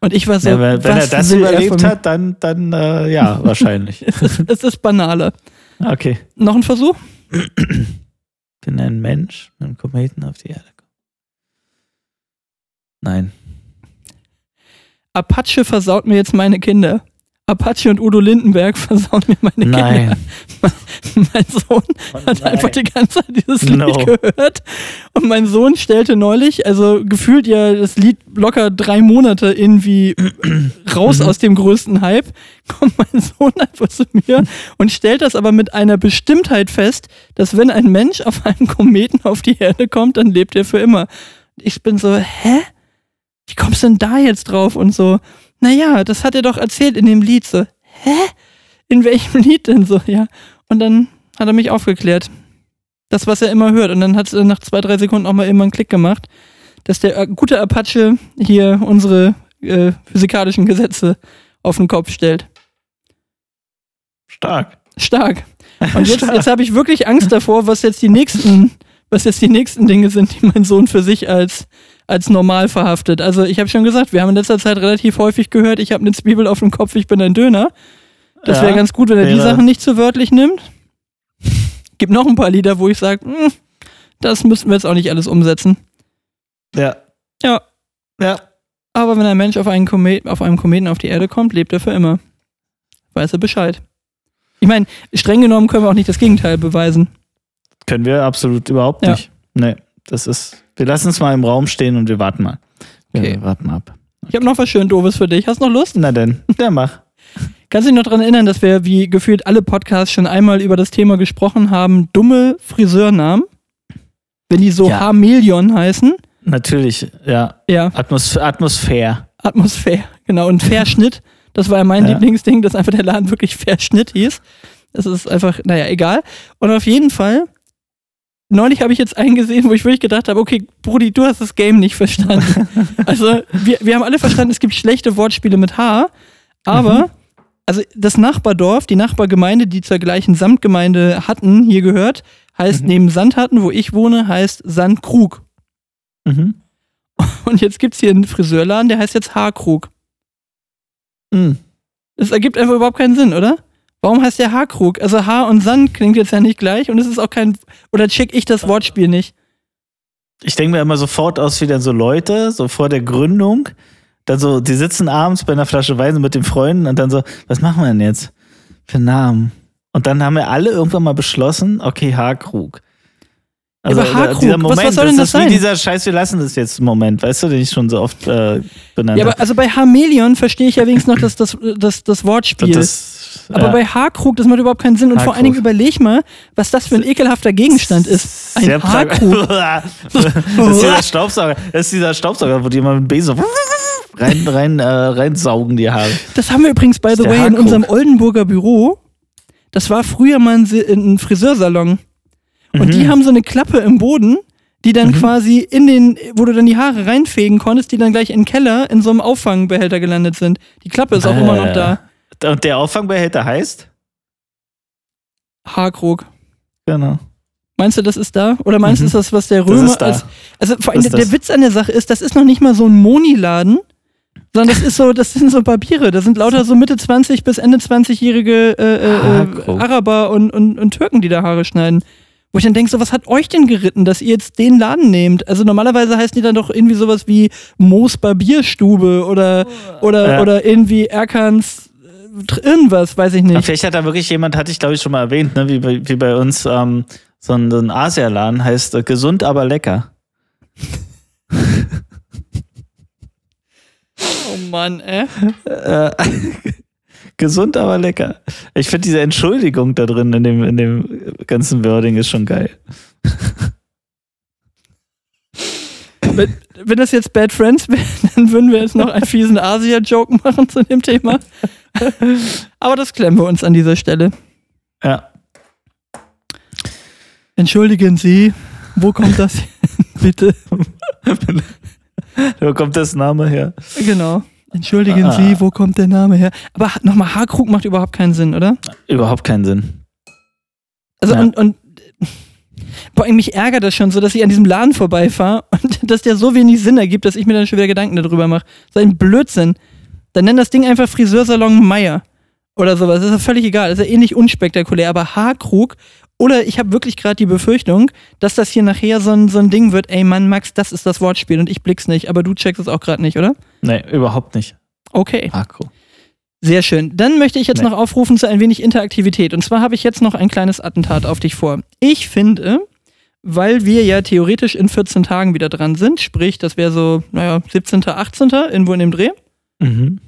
Und ich war so, ja, wenn, wenn er das er überlebt mir? hat, dann, dann äh, ja, *laughs* wahrscheinlich. *laughs* Es ist, es ist banaler. Okay. Noch ein Versuch? Wenn ein Mensch mit einem Kometen auf die Erde. Nein. Apache versaut mir jetzt meine Kinder. Apache und Udo Lindenberg *laughs* versauen mir meine Kinder. Nein. *laughs* Mein Sohn hat einfach die ganze Zeit dieses Lied No. gehört. Und mein Sohn stellte neulich, also gefühlt ja das Lied locker drei Monate irgendwie *clears throat* raus Mhm. aus dem größten Hype, *laughs* kommt mein Sohn einfach zu mir und stellt das aber mit einer Bestimmtheit fest, dass wenn ein Mensch auf einem Kometen auf die Erde kommt, dann lebt er für immer. Ich bin so, hä? Wie kommst du denn da jetzt drauf? Und so, naja, das hat er doch erzählt in dem Lied. So, hä? In welchem *laughs* Lied denn so? Ja. Und dann hat er mich aufgeklärt. Das, was er immer hört. Und dann hat es nach zwei, drei Sekunden auch mal immer einen Klick gemacht, dass der äh, gute Apache hier unsere äh, physikalischen Gesetze auf den Kopf stellt. Stark. Stark. Und jetzt, *laughs* Stark. jetzt habe ich wirklich Angst davor, was jetzt die nächsten, was jetzt die nächsten Dinge sind, die mein Sohn für sich als, als normal verhaftet. Also ich habe schon gesagt, wir haben in letzter Zeit relativ häufig gehört, ich habe eine Zwiebel auf dem Kopf, ich bin ein Döner. Das Ja, wäre ganz gut, wenn er die Sachen nicht zu wörtlich nimmt. Gibt noch ein paar Lieder, wo ich sage, das müssten wir jetzt auch nicht alles umsetzen. Ja. Ja. Ja. Aber wenn ein Mensch auf, einen Komet, auf einem Kometen auf die Erde kommt, lebt er für immer. Weiß er Bescheid. Ich meine, streng genommen können wir auch nicht das Gegenteil beweisen. Können wir absolut überhaupt Ja. nicht. Nee, das ist. Wir lassen es mal im Raum stehen und wir warten mal. Wir Okay. warten ab. Ich habe noch was schön Doofes für dich. Hast du noch Lust? Na denn, der mach. Kannst du dich noch daran erinnern, dass wir wie gefühlt alle Podcasts schon einmal über das Thema gesprochen haben, dumme Friseurnamen? Wenn die so Ja. Hamelion heißen? Natürlich, ja. Ja, Atmos Atmosphäre. Atmosphäre. Genau, und Verschnitt. Das war ja mein Ja. Lieblingsding, dass einfach der Laden wirklich Verschnitt hieß. Das ist einfach, naja, egal. Und auf jeden Fall, neulich habe ich jetzt einen gesehen, wo ich wirklich gedacht habe, okay, Brudi, du hast das Game nicht verstanden. *laughs* also, wir, wir haben alle verstanden, es gibt schlechte Wortspiele mit H, aber, also das Nachbardorf, die Nachbargemeinde, die zur gleichen Samtgemeinde hatten, hier gehört, heißt Mhm. neben Sandhatten, wo ich wohne, heißt Sandkrug. Mhm. Und jetzt gibt es hier einen Friseurladen, der heißt jetzt Haarkrug. Mhm. Das ergibt einfach überhaupt keinen Sinn, oder? Warum heißt der Haarkrug? Also Haar und Sand klingt jetzt ja nicht gleich und es ist auch kein. Oder check ich das Wortspiel nicht? Ich denke mir immer sofort aus wie dann so Leute, so vor der Gründung. Dann so, die sitzen abends bei einer Flasche Wein mit den Freunden und dann so, was machen wir denn jetzt für einen Namen? Und dann haben wir alle irgendwann mal beschlossen, okay, Haarkrug. Also aber Haarkrug, dieser was- Moment, was soll denn das das ist wie sein? dieser Scheiß, wir lassen das jetzt Moment, weißt du, den ich schon so oft äh, benannt Ja, aber habe. also bei Hamelion verstehe ich ja wenigstens noch das, das, das, das Wortspiel. Das, aber ja. bei Haarkrug, das macht überhaupt keinen Sinn. Und vor allen Dingen Haarkrug. überleg mal, was das für ein ekelhafter Gegenstand ist. Ein Sehr Haarkrug. *laughs* das ist dieser Staubsauger. Das ist dieser Staubsauger, wo die immer mit dem Besen rein, rein, äh, reinsaugen, die Haare. Das haben wir übrigens, by the way, in Haarkrug. unserem Oldenburger Büro. Das war früher mal ein, ein Friseursalon. Und Mhm. die haben so eine Klappe im Boden, die dann quasi in den, wo du dann die Haare reinfegen konntest, die dann gleich in den Keller in so einem Auffangbehälter gelandet sind. Die Klappe ist auch immer noch da. Und der Auffangbehälter heißt? Haarkrug. Genau. Meinst du, das ist da? Oder meinst du, Mhm. ist das, was der Das Römer als. Also vor allem Das der, der Witz an der Sache ist, das ist noch nicht mal so ein Moni-Laden, sondern das ist so, das sind so Barbiere. Da sind lauter so Mitte 20 bis Ende 20-jährige äh, äh, äh. Araber und, und, und Türken, die da Haare schneiden. Wo ich dann denke, so, was hat euch denn geritten, dass ihr jetzt den Laden nehmt? Also normalerweise heißen die dann doch irgendwie sowas wie Moos Barbierstube oder, oder, Ja. oder irgendwie Erkans irgendwas, weiß ich Aber nicht. Vielleicht hat da wirklich jemand, hatte ich glaube ich schon mal erwähnt, ne, wie, bei, wie bei uns ähm, so ein, so ein Asialaden heißt äh, gesund, aber lecker. Oh Mann, äh. Äh, *laughs* gesund, aber lecker. Ich finde diese Entschuldigung da drin in dem, in dem ganzen Wording ist schon geil. Wenn, wenn das jetzt Bad Friends wäre, *laughs* dann würden wir jetzt noch einen fiesen Asia-Joke machen zu dem Thema. *laughs* Aber das klemmen wir uns an dieser Stelle. Ja. Entschuldigen Sie, wo kommt das hin? *laughs* Bitte. Wo kommt das Name her? Genau. Entschuldigen Ah. Sie, wo kommt der Name her? Aber nochmal, Haarkrug macht überhaupt keinen Sinn, oder? Überhaupt keinen Sinn. Also Ja. und, und boah, mich ärgert das schon so, dass ich an diesem Laden vorbeifahre und *laughs* dass der so wenig Sinn ergibt, dass ich mir dann schon wieder Gedanken darüber mache. So ein Blödsinn. Dann nenn das Ding einfach Friseursalon Meier oder sowas. Das ist ja völlig egal. Das ist ja ähnlich unspektakulär. Aber Haarkrug oder ich habe wirklich gerade die Befürchtung, dass das hier nachher so ein, so ein Ding wird, ey Mann, Max, das ist das Wortspiel und ich blick's nicht, aber du checkst es auch gerade nicht, oder? Nee, überhaupt nicht. Okay. Akku. Sehr schön. Dann möchte ich jetzt Nee. noch aufrufen zu ein wenig Interaktivität. Und zwar habe ich jetzt noch ein kleines Attentat auf dich vor. Ich finde, weil wir ja theoretisch in 14 Tagen wieder dran sind, sprich, das wäre so, naja, 17., 18., irgendwo in dem Dreh, Mhm.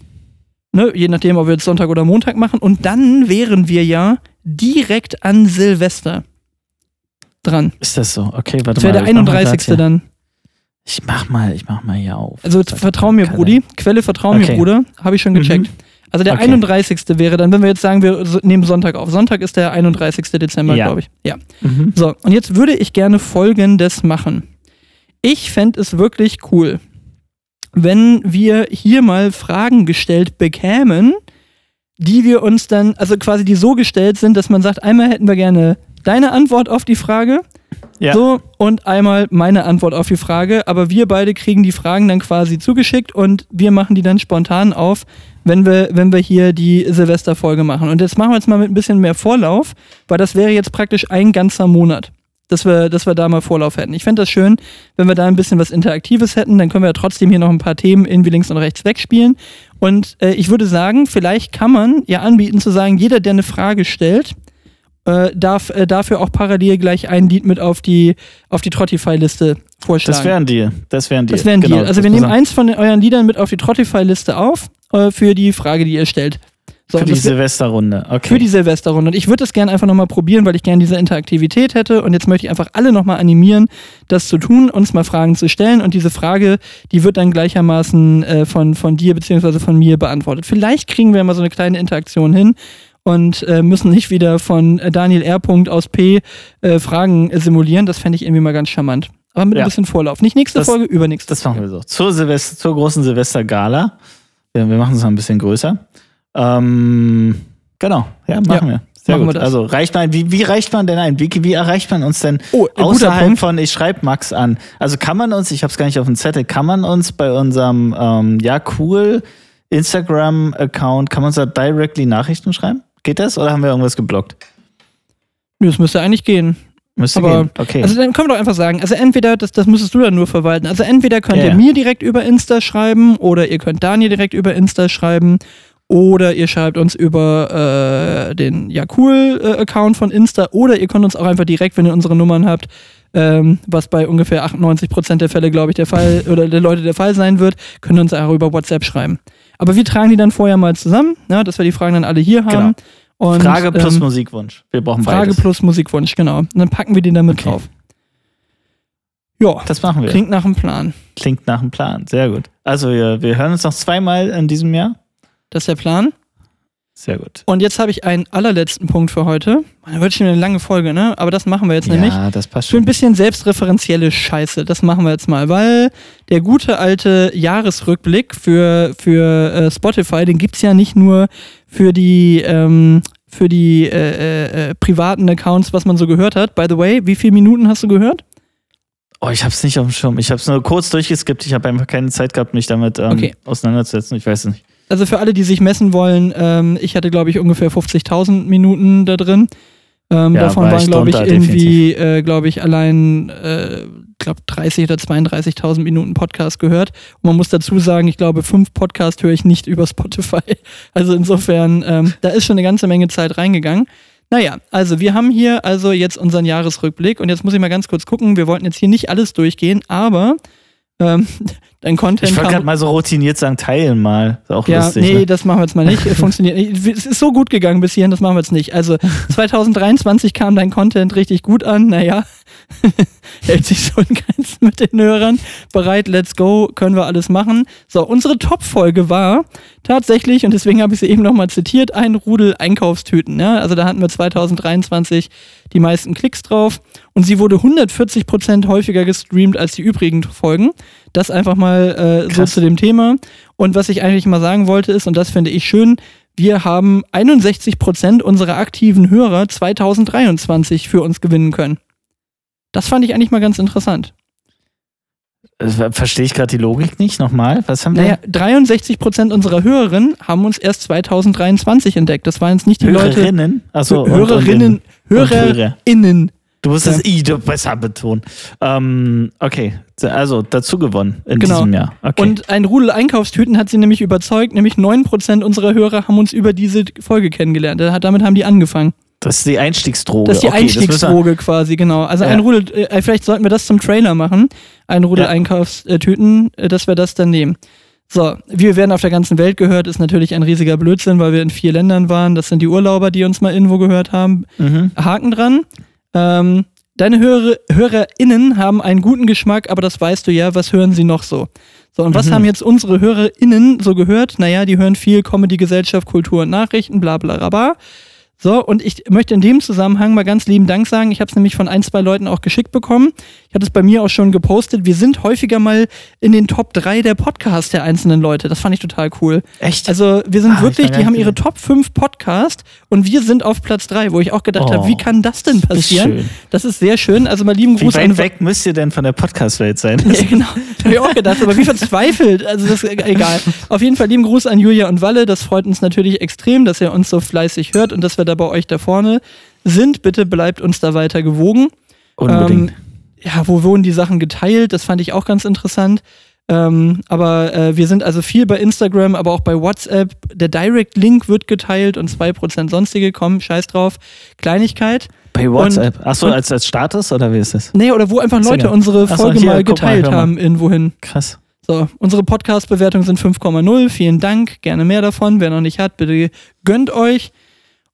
ne, je nachdem, ob wir jetzt Sonntag oder Montag machen. Und dann wären wir ja direkt an Silvester dran. Ist das so? Okay, warte Das wäre mal. der ich mach mal 31. grad hier- dann. Ich mach mal, ich mach mal hier auf. Also vertrau mir. Brudi. Quelle vertrau mir, Okay. Bruder. Habe ich schon gecheckt. Also der Okay. 31. wäre dann, wenn wir jetzt sagen, wir nehmen Sonntag auf. Sonntag ist der 31. Dezember, Ja. glaube ich. Ja. Mhm. So, und jetzt würde ich gerne Folgendes machen. Ich fände es wirklich cool, wenn wir hier mal Fragen gestellt bekämen, die wir uns dann, also quasi die so gestellt sind, dass man sagt, einmal hätten wir gerne deine Antwort auf die Frage, Ja. so, und einmal meine Antwort auf die Frage, aber wir beide kriegen die Fragen dann quasi zugeschickt und wir machen die dann spontan auf, wenn wir, wenn wir hier die Silvesterfolge machen. Und jetzt machen wir jetzt mal mit ein bisschen mehr Vorlauf, weil das wäre jetzt praktisch ein ganzer Monat, dass wir, dass wir da mal Vorlauf hätten. Ich fände das schön, wenn wir da ein bisschen was Interaktives hätten, dann können wir ja trotzdem hier noch ein paar Themen irgendwie links und rechts wegspielen. Und äh, ich würde sagen, vielleicht kann man ja anbieten zu sagen, jeder, der eine Frage stellt, äh, darf äh, dafür auch parallel gleich ein Lied mit auf die, auf die Trottify-Liste vorschlagen. Das wären die. Das wären die. Das wäre ein Genau, Deal. Also wir nehmen eins von euren Liedern mit auf die Trottify-Liste auf äh, für die Frage, die ihr stellt. So, Für die Silvesterrunde. Okay. für die Silvesterrunde. Und ich würde das gerne einfach nochmal probieren, weil ich gerne diese Interaktivität hätte. Und jetzt möchte ich einfach alle nochmal animieren, das zu tun, uns mal Fragen zu stellen. Und diese Frage, die wird dann gleichermaßen äh, von, von dir bzw. von mir beantwortet. Vielleicht kriegen wir mal so eine kleine Interaktion hin und äh, müssen nicht wieder von äh, Daniel R. aus P äh, Fragen simulieren. Das fände ich irgendwie mal ganz charmant. Aber mit Ja. ein bisschen Vorlauf. Nicht nächste Das- Folge, übernächste. Das machen wir so. Zur, Silvester, zur großen Silvestergala. Wir, wir machen es noch ein bisschen größer. Ähm, genau, ja, machen Ja, wir. Sehr machen gut. wir. Also reicht man, wie, wie reicht man denn ein? Wie, wie erreicht man uns denn Oh, außerhalb Punkt. von, ich schreibe Max an? Also kann man uns, ich habe es gar nicht auf dem Zettel, kann man uns bei unserem ähm, Ja cool Instagram-Account, kann man uns da directly Nachrichten schreiben? Geht das oder haben wir irgendwas geblockt? Nö, Das müsste eigentlich gehen. Müsste Aber- gehen. Okay. Also dann können wir doch einfach sagen, also entweder, das, das müsstest du dann nur verwalten, also entweder könnt Ja, ihr mir direkt über Insta schreiben oder ihr könnt Daniel direkt über Insta schreiben oder ihr schreibt uns über äh, den Ja Cool-Account von Insta oder ihr könnt uns auch einfach direkt, wenn ihr unsere Nummern habt, ähm, was bei ungefähr 98% der Fälle, glaube ich, der Fall *laughs* oder der Leute der Fall sein wird, könnt ihr uns auch über WhatsApp schreiben. Aber wir tragen die dann vorher mal zusammen, ne, dass wir die Fragen dann alle hier haben. Und, Frage plus ähm, Musikwunsch. Wir brauchen Frage beides. plus Musikwunsch, genau. Und dann packen wir die damit Okay. drauf. Ja, Das machen wir. klingt nach einem Plan. Klingt nach einem Plan. Sehr gut. Also wir, wir hören uns noch zweimal in diesem Jahr. Das ist der Plan. Sehr gut. Und jetzt habe ich einen allerletzten Punkt für heute. Da wird schon eine lange Folge, ne? Aber das machen wir jetzt nämlich. Ja, das passt Für ein schon. bisschen selbstreferenzielle Scheiße. Das machen wir jetzt mal, weil der gute alte Jahresrückblick für, für äh, Spotify, den gibt's ja nicht nur für die, ähm, für die äh, äh, äh, privaten Accounts, was man so gehört hat. By the way, wie viele Minuten hast du gehört? Oh, ich hab's nicht auf dem Schirm. Ich hab's nur kurz durchgeskippt. Ich habe einfach keine Zeit gehabt, mich damit ähm, Okay. auseinanderzusetzen. Ich weiß es nicht. Also für alle, die sich messen wollen, ähm, ich hatte, glaube ich, ungefähr 50.000 Minuten da drin. Ähm, Ja, davon war waren, glaube ich, irgendwie, äh, glaube ich, allein, äh, glaube 30 oder 32.000 Minuten Podcast gehört. Und man muss dazu sagen, ich glaube, fünf Podcast höre ich nicht *laughs* über Spotify. Also insofern, ähm, da ist schon eine ganze Menge Zeit reingegangen. Naja, also wir haben hier also jetzt unseren Jahresrückblick und jetzt muss ich mal ganz kurz gucken. Wir wollten jetzt hier nicht alles durchgehen, aber ähm, *laughs* dein Content Ich wollte gerade mal so routiniert sagen, teilen mal. Ist auch ja, lustig. nee, ne? das machen wir jetzt mal nicht. *laughs* Funktioniert nicht. Es ist so gut gegangen bis hierhin, das machen wir jetzt nicht. Also *laughs* 2023 kam dein Content richtig gut an. Naja, *laughs* hält sich so in Grenzen mit den Hörern. Bereit, let's go, können wir alles machen. So, unsere Top-Folge war tatsächlich, und deswegen habe ich sie eben nochmal zitiert, ein Rudel Einkaufstüten. Ja? Also da hatten wir 2023 die meisten Klicks drauf und sie wurde 140% häufiger gestreamt als die übrigen Folgen. Das einfach mal äh, so zu dem Thema. Und was ich eigentlich mal sagen wollte ist, und das finde ich schön, wir haben 61% unserer aktiven Hörer 2023 für uns gewinnen können. Das fand ich eigentlich mal ganz interessant. Äh, Verstehe ich gerade die Logik nicht nochmal? Was haben wir? Naja, 63% unserer Hörerinnen haben uns erst 2023 entdeckt. Das waren jetzt nicht die Leute. Hörerinnen? Achso, Hörerinnen, und Hörer. HörerInnen. Du musst Ja. das I besser betonen. Ähm, okay, also dazu gewonnen in Genau. diesem Jahr. Okay. Und ein Rudel Einkaufstüten hat sie nämlich überzeugt, nämlich 9% unserer Hörer haben uns über diese Folge kennengelernt. Hat- Damit haben die angefangen. Das ist die Einstiegsdroge. Das ist die okay, Einstiegsdroge quasi, genau. Also Ja. ein Rudel, äh, vielleicht sollten wir das zum Trailer machen. Ein Rudel Ja. Einkaufstüten, äh, dass wir das dann nehmen. So, wir werden auf der ganzen Welt gehört, ist natürlich ein riesiger Blödsinn, weil wir in vier Ländern waren. Das sind die Urlauber, die uns mal irgendwo gehört haben. Mhm. Haken dran. Ähm, deine Hörer, HörerInnen haben einen guten Geschmack, aber das weißt du ja. Was hören sie noch so? So, und was Mhm. haben jetzt unsere HörerInnen so gehört? Naja, die hören viel Comedy, Gesellschaft, Kultur und Nachrichten, bla bla bla. So, und ich möchte in dem Zusammenhang mal ganz lieben Dank sagen. Ich habe es nämlich von ein, zwei Leuten auch geschickt bekommen. Ich hatte es bei mir auch schon gepostet. Wir sind häufiger mal in den Top 3 der Podcasts der einzelnen Leute. Das fand ich total cool. Echt? Also wir sind Ah, ich wirklich, die haben ihre Top 5 Podcast und wir sind auf Platz 3, wo ich auch gedacht Oh, habe, wie kann das denn passieren? schön. Das ist sehr schön. Also mal lieben Wie Gruß weit an weg müsst ihr denn von der Podcast-Welt sein? *laughs* ja, genau. Habe ich auch gedacht, aber wie verzweifelt. Also das ist egal. Auf jeden Fall lieben Gruß an Julia und Walle. Das freut uns natürlich extrem, dass ihr uns so fleißig hört und dass wir da bei euch da vorne sind. Bitte bleibt uns da weiter gewogen. Unbedingt. Ähm, ja, wo wurden die Sachen geteilt? Das fand ich auch ganz interessant. Ähm, aber äh, wir sind also viel bei Instagram, aber auch bei WhatsApp. Der Direct-Link wird geteilt und 2% sonstige kommen. Scheiß drauf. Kleinigkeit. Bei WhatsApp. Achso, und- als, als Status oder wie ist das? Nee, oder wo einfach Leute Singer. unsere Ach so, Folge hier, mal mal, geteilt hör mal. haben, irgendwohin. Krass. So, unsere Podcast-Bewertungen sind 5,0. Vielen Dank. Gerne mehr davon. Wer noch nicht hat, bitte gönnt euch.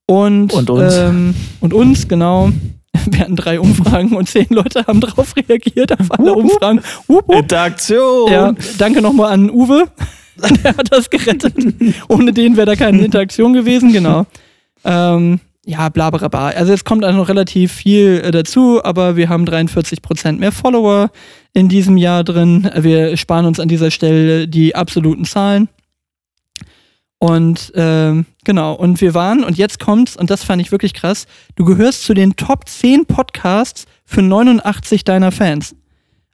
Und, Und uns. Ähm, und uns, genau. *laughs* Wir hatten drei Umfragen und zehn Leute haben darauf reagiert, auf alle. Umfragen. Wupp, wupp. Interaktion. Ja, danke nochmal an Uwe. *laughs* Der hat das gerettet. Ohne den wäre da keine Interaktion gewesen, genau. Ähm, ja, bla bla bla. Also jetzt kommt also noch relativ viel äh, dazu, aber wir haben 43% mehr Follower in diesem Jahr drin. Wir sparen uns an dieser Stelle die absoluten Zahlen. Und ähm, genau, und wir waren, und jetzt kommt's, und das fand ich wirklich krass, du gehörst zu den Top 10 Podcasts für 89 deiner Fans.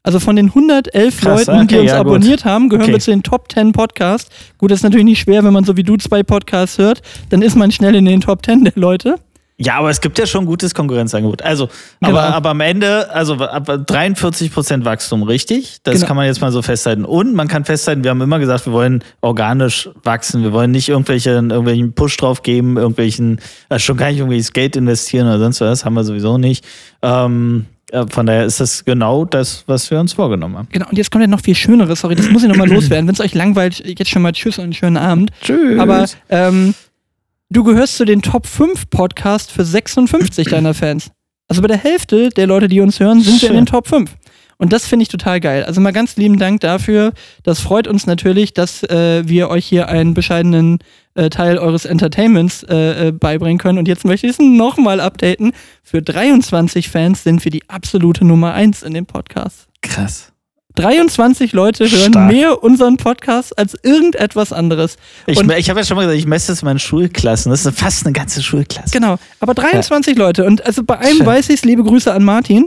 Also von den 111 Krass, Leuten, die okay, uns ja, gut. abonniert haben, gehören Okay. wir zu den Top 10 Podcasts. Gut, das ist natürlich nicht schwer, wenn man so wie du zwei Podcasts hört, dann ist man schnell in den Top 10 der Leute. Ja, aber es gibt ja schon ein gutes Konkurrenzangebot. Also, Genau. aber, aber am Ende, also ab 43% Wachstum, richtig? Das Genau. kann man jetzt mal so festhalten. Und man kann festhalten, wir haben immer gesagt, wir wollen organisch wachsen. Wir wollen nicht irgendwelche, irgendwelchen Push drauf geben, irgendwelchen, äh, schon gar nicht irgendwelches Geld investieren oder sonst was, haben wir sowieso nicht. Ähm, äh, von daher ist das genau das, was wir uns vorgenommen haben. Genau, und jetzt kommt ja noch viel Schöneres. Sorry, das muss ich nochmal *clears throat* loswerden. Wenn es euch langweilt, jetzt schon mal Tschüss und einen schönen Abend. Tschüss. Aber ähm, du gehörst zu den Top 5 Podcasts für 56 deiner Fans. Also bei der Hälfte der Leute, die uns hören, sind wir in den Top 5. Und das finde ich total geil. Also mal ganz lieben Dank dafür. Das freut uns natürlich, dass äh, wir euch hier einen bescheidenen äh, Teil eures Entertainments äh, äh, beibringen können. Und jetzt möchte ich es nochmal updaten. Für 23 Fans sind wir die absolute Nummer 1 in dem Podcast. krass. 23 Leute hören Stark. mehr unseren Podcast als irgendetwas anderes. Ich, ich habe ja schon mal gesagt, ich messe das in Schulklassen. Das ist fast eine ganze Schulklasse. Genau, aber 23 Leute. Und also bei einem Schön. weiß ich es, liebe Grüße an Martin,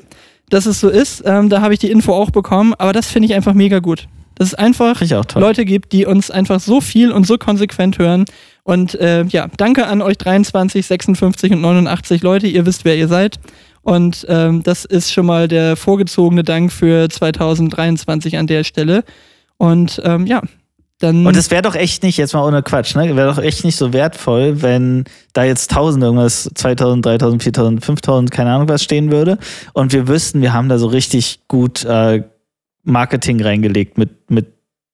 dass es so ist. Ähm, da habe ich die Info auch bekommen, aber das finde ich einfach mega gut. Dass es einfach. Leute gibt, die uns einfach so viel und so konsequent hören. Und äh, ja, danke an euch 23, 56 und 89 Leute. Ihr wisst, wer ihr seid. Und ähm, das ist schon mal der vorgezogene Dank für 2023 an der Stelle. Und ähm, ja, dann. Und es wäre doch echt nicht, jetzt mal ohne Quatsch, ne? Wäre doch echt nicht so wertvoll, wenn da jetzt 1000 irgendwas, 2000, 3000, 4000, 5000, keine Ahnung was stehen würde. Und wir wüssten, wir haben da so richtig gut äh, Marketing reingelegt mit, mit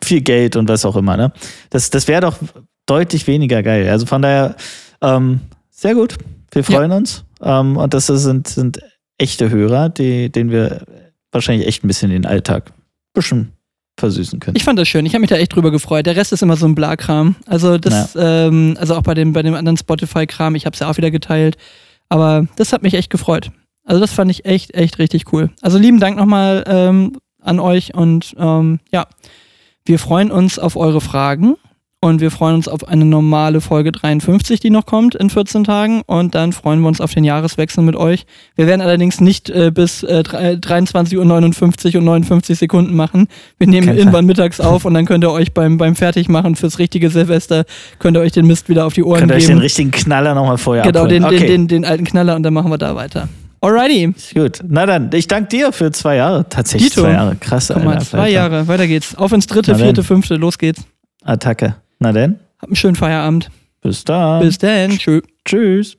viel Geld und was auch immer, ne? Das, das wäre doch deutlich weniger geil. Also von daher, ähm, sehr gut. Wir freuen uns. Ähm, und das sind, sind echte Hörer, die, denen wir wahrscheinlich echt ein bisschen den Alltag ein bisschen versüßen können. Ich fand das schön. Ich habe mich da echt drüber gefreut. Der Rest ist immer so ein Blakram. Also das, ähm, also auch bei dem, bei dem anderen Spotify-Kram. Ich habe es ja auch wieder geteilt. Aber das hat mich echt gefreut. Also das fand ich echt, echt richtig cool. Also lieben Dank nochmal ähm, an euch und ähm, ja, wir freuen uns auf eure Fragen und wir freuen uns auf eine normale Folge 53, die noch kommt in 14 Tagen und dann freuen wir uns auf den Jahreswechsel mit euch. Wir werden allerdings nicht äh, bis äh, drei- 23.59 Uhr und 59 Sekunden machen. Wir nehmen Kein irgendwann mittags auf und dann könnt ihr euch beim, beim Fertigmachen fürs richtige Silvester, könnt ihr euch den Mist wieder auf die Ohren Könnt ihr euch geben. den richtigen Knaller nochmal vorher genau, den, abholen. den, den, den alten Knaller und dann machen wir da weiter. Alrighty, Gut, na dann, ich danke dir für zwei Jahre. Tatsächlich Dito. zwei Jahre. Krass, guck mal, Alter, zwei Alter. Jahre, weiter geht's. Auf ins dritte, Na dann. vierte, fünfte, los geht's. Attacke. Na denn, Habt einen schönen Feierabend. bis dann. Bis dann. Tschö. Tschüss.